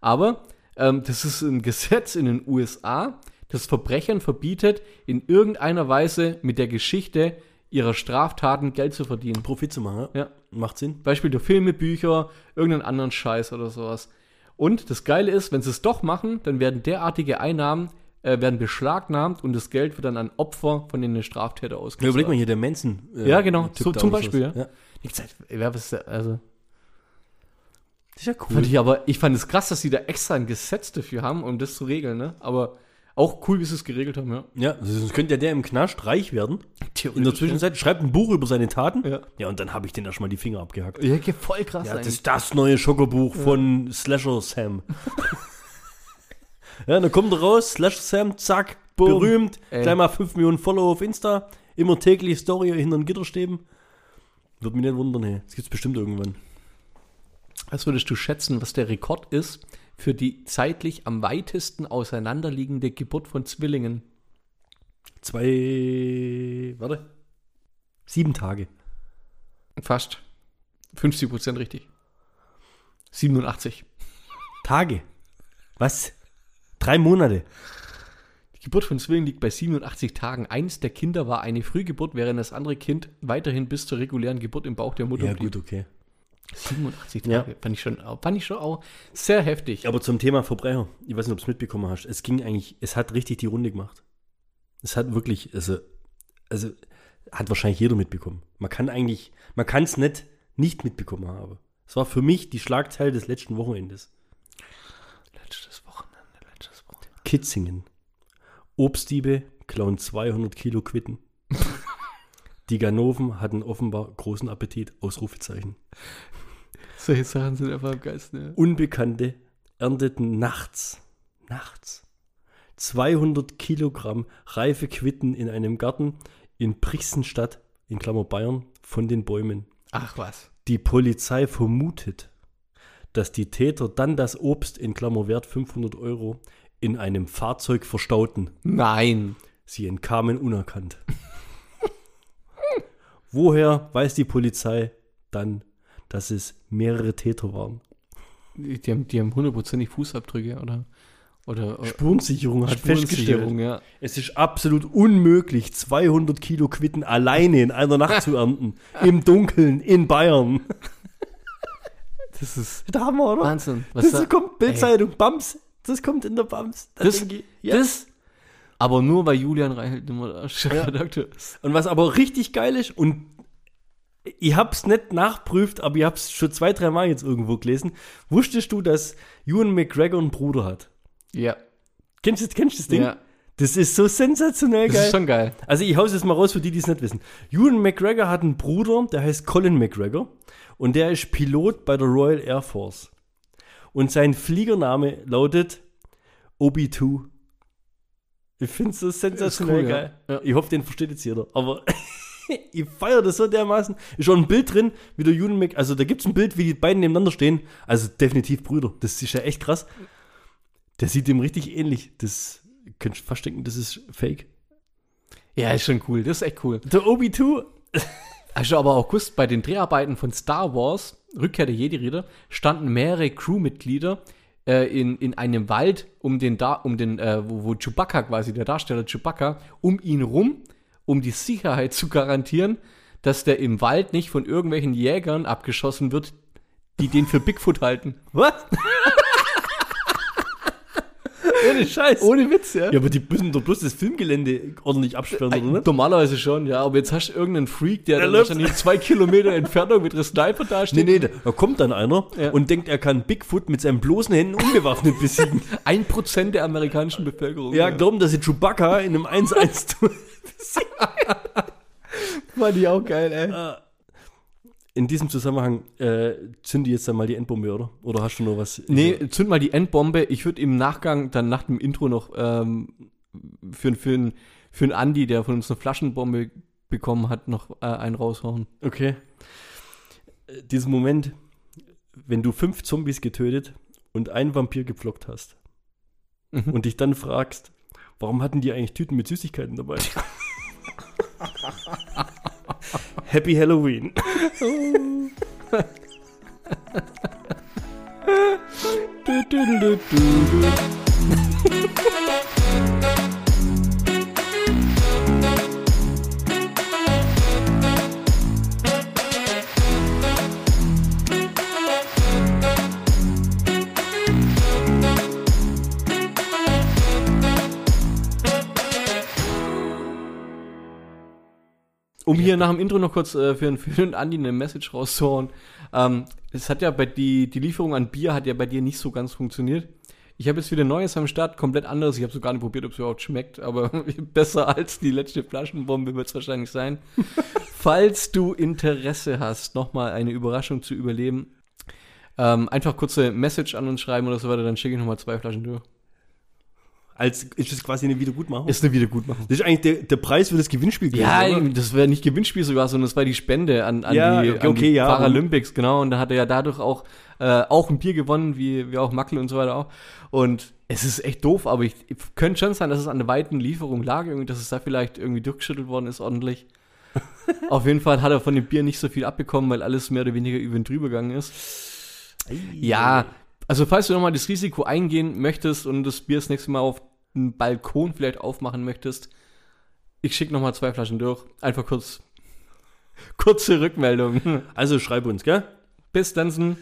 Aber ähm, das ist ein Gesetz in den USA, das Verbrechern verbietet, in irgendeiner Weise mit der Geschichte ihrer Straftaten Geld zu verdienen. Profit zu machen, Ja. Macht Sinn. Beispiel durch Filme, Bücher, irgendeinen anderen Scheiß oder sowas. Und das Geile ist, wenn sie es doch machen, dann werden derartige Einnahmen äh, werden beschlagnahmt und das Geld wird dann an Opfer von den Straftätern Ja, ausgezahlt. überleg mal hier, der Manson. äh, Ja, genau. So, zum Beispiel, sowas. ja. Die Zeit, wer was, also, Das ist ja cool. fand ich aber, ich fand es krass, dass sie da extra ein Gesetz dafür haben, um das zu regeln, ne? Aber auch cool, wie sie es geregelt haben, ja. Ja, also sonst könnte ja der im Knast reich werden. In der Zwischenzeit schreibt ein Buch über seine Taten. Ja. Ja, und dann habe ich den erstmal die Finger abgehackt. Ja, ja, voll krass. Ja, das eigentlich. ist das neue Schokobuch von Slasher Sam. ja, dann kommt er raus, Slasher Sam, zack, Boom. berühmt, Ey. gleich mal 5 Millionen Follower auf Insta, immer täglich Story hinter den Gitterstäben. Würde mich nicht wundern, hey. Das gibt's bestimmt irgendwann. Was würdest du schätzen, was der Rekord ist für die zeitlich am weitesten auseinanderliegende Geburt von Zwillingen? Zwei, warte, sieben Tage. Fast. 50 Prozent richtig. 87. Tage. Was? Drei Monate. Die Geburt von Zwillingen liegt bei 87 Tagen. Eins der Kinder war eine Frühgeburt, während das andere Kind weiterhin bis zur regulären Geburt im Bauch der Mutter Ja, blieb. gut, okay. 87 Ja. Tage. Fand, ich schon, fand ich schon auch sehr heftig. Aber zum Thema Verbrecher, ich weiß nicht, ob du es mitbekommen hast. Es ging eigentlich, es hat richtig die Runde gemacht. Es hat wirklich, also, also hat wahrscheinlich jeder mitbekommen. Man kann eigentlich, man kann es nicht nicht mitbekommen haben. Es war für mich die Schlagzeile des letzten Wochenendes. Letztes Wochenende, letztes Wochenende. Kitzingen. Obstdiebe klauen 200 Kilo Quitten. Die Ganoven hatten offenbar großen Appetit. Ausrufezeichen. Solche Sachen sind einfach am Geist, ne? Unbekannte ernteten nachts, nachts 200 Kilogramm reife Quitten in einem Garten in Brixenstadt, in Klammer Bayern, von den Bäumen. Ach was. Die Polizei vermutet, dass die Täter dann das Obst in Klammer Wert 500 Euro in einem Fahrzeug verstauten. Nein. Sie entkamen unerkannt. Woher weiß die Polizei dann, dass es mehrere Täter waren? Die haben, die haben hundertprozentig Fußabdrücke oder, oder, oder Spurensicherung hat festgestellt, Spurensicherung, ja. es ist absolut unmöglich, 200 Kilo Quitten alleine in einer Nacht zu ernten. Im Dunkeln, in Bayern. Das ist Da haben wir, oder? Wahnsinn. Was Das da, kommt Bildzeitung, Bams. Das kommt in der Bams. Da das, ich, ja. das, aber nur weil Julian Reichelt immer der Chefredakteur ist. Und was aber richtig geil ist, und ich hab's nicht nachprüft, aber ich hab's schon zwei, drei Mal jetzt irgendwo gelesen. Wusstest du, dass Ewan McGregor einen Bruder hat? Ja. Kennst du kennst du das Ding? Ja. Das ist so sensationell Das geil. ist schon geil. Also ich hau's jetzt mal raus für die, die es nicht wissen. Ewan McGregor hat einen Bruder, der heißt Colin McGregor und der ist Pilot bei der Royal Air Force. Und sein Fliegername lautet Obi-2. Ich find's so sensationell cool, ja. geil. Ja. Ich hoffe, den versteht jetzt jeder. Aber ich feiere das so dermaßen. Ist schon ein Bild drin, wie der Ewan Mc... Also da gibt's ein Bild, wie die beiden nebeneinander stehen. Also definitiv Brüder. Das ist ja echt krass. Der sieht dem richtig ähnlich. Das könntest du fast denken, das ist fake. Ja, ist schon cool. Das ist echt cool. Der Obi-2. Hast du aber auch gewusst, bei den Dreharbeiten von Star Wars, Rückkehr der Jedi-Ritter, standen mehrere Crewmitglieder äh, in, in einem Wald um den, da, um den äh, wo, wo Chewbacca quasi, der Darsteller Chewbacca, um ihn rum, um die Sicherheit zu garantieren, dass der im Wald nicht von irgendwelchen Jägern abgeschossen wird, die den für Bigfoot halten. Was? Ohne Scheiß. Ohne Witz, ja. Ja, aber die müssen doch bloß das Filmgelände ordentlich absperren, Äh, oder? Normalerweise schon, ja, aber jetzt hast du irgendeinen Freak, der, Der dann wahrscheinlich zwei Kilometer Entfernung mit einem Sniper da Nee, steht. nee, da da kommt dann einer Ja. und denkt, er kann Bigfoot mit seinen bloßen Händen unbewaffnet besiegen. Ein Prozent der amerikanischen Bevölkerung. ja, glauben, dass sie Chewbacca in einem 1-1 tun. Fand ich auch geil, ey. In diesem Zusammenhang äh, zünd jetzt dann mal die Endbombe, oder? Oder hast du noch was? Nee, zünd mal die Endbombe. Ich würde im Nachgang dann nach dem Intro noch ähm, für, für, einen- für einen Andi, der von uns eine Flaschenbombe bekommen hat, noch äh, einen raushauen. Okay. Äh, Diesen Moment, wenn du fünf Zombies getötet und einen Vampir gepflockt hast Mhm. und dich dann fragst, Warum hatten die eigentlich Tüten mit Süßigkeiten dabei? Happy Halloween. Du, du, du, du, du. Um hier nach dem Intro noch kurz äh, für, für den Andi eine Message rauszuhauen. Ähm, es hat ja bei die, die Lieferung an Bier hat ja bei dir nicht so ganz funktioniert. Ich habe jetzt wieder Neues am Start, komplett anderes. Ich habe so gar nicht probiert, ob es überhaupt schmeckt, aber besser als die letzte Flaschenbombe wird es wahrscheinlich sein. Falls du Interesse hast, nochmal eine Überraschung zu überleben, ähm, einfach kurze Message an uns schreiben oder so weiter, dann schicke ich nochmal zwei Flaschen durch. Als ist das quasi eine Wiedergutmachung? Ist eine Wiedergutmachung. das ist eigentlich der, der Preis für das Gewinnspiel gewesen, Ja, oder? das wäre nicht Gewinnspiel sogar, sondern das war die Spende an, an Ja, die, okay, an die ja. Paralympics, genau. Und da hat er ja dadurch auch, äh, auch ein Bier gewonnen, wie, wie auch Mackel und so weiter auch. Und es ist echt doof, aber ich, ich könnte schon sein, dass es an der weiten Lieferung lag, irgendwie, dass es da vielleicht irgendwie durchgeschüttelt worden ist ordentlich. Auf jeden Fall hat er von dem Bier nicht so viel abbekommen, weil alles mehr oder weniger über ihn drüber gegangen ist. Ja, also falls du nochmal das Risiko eingehen möchtest und das Bier das nächste Mal auf einen Balkon vielleicht aufmachen möchtest, ich schicke nochmal zwei Flaschen durch. Einfach kurz, kurze Rückmeldung. Also schreib uns, gell? Bis dann.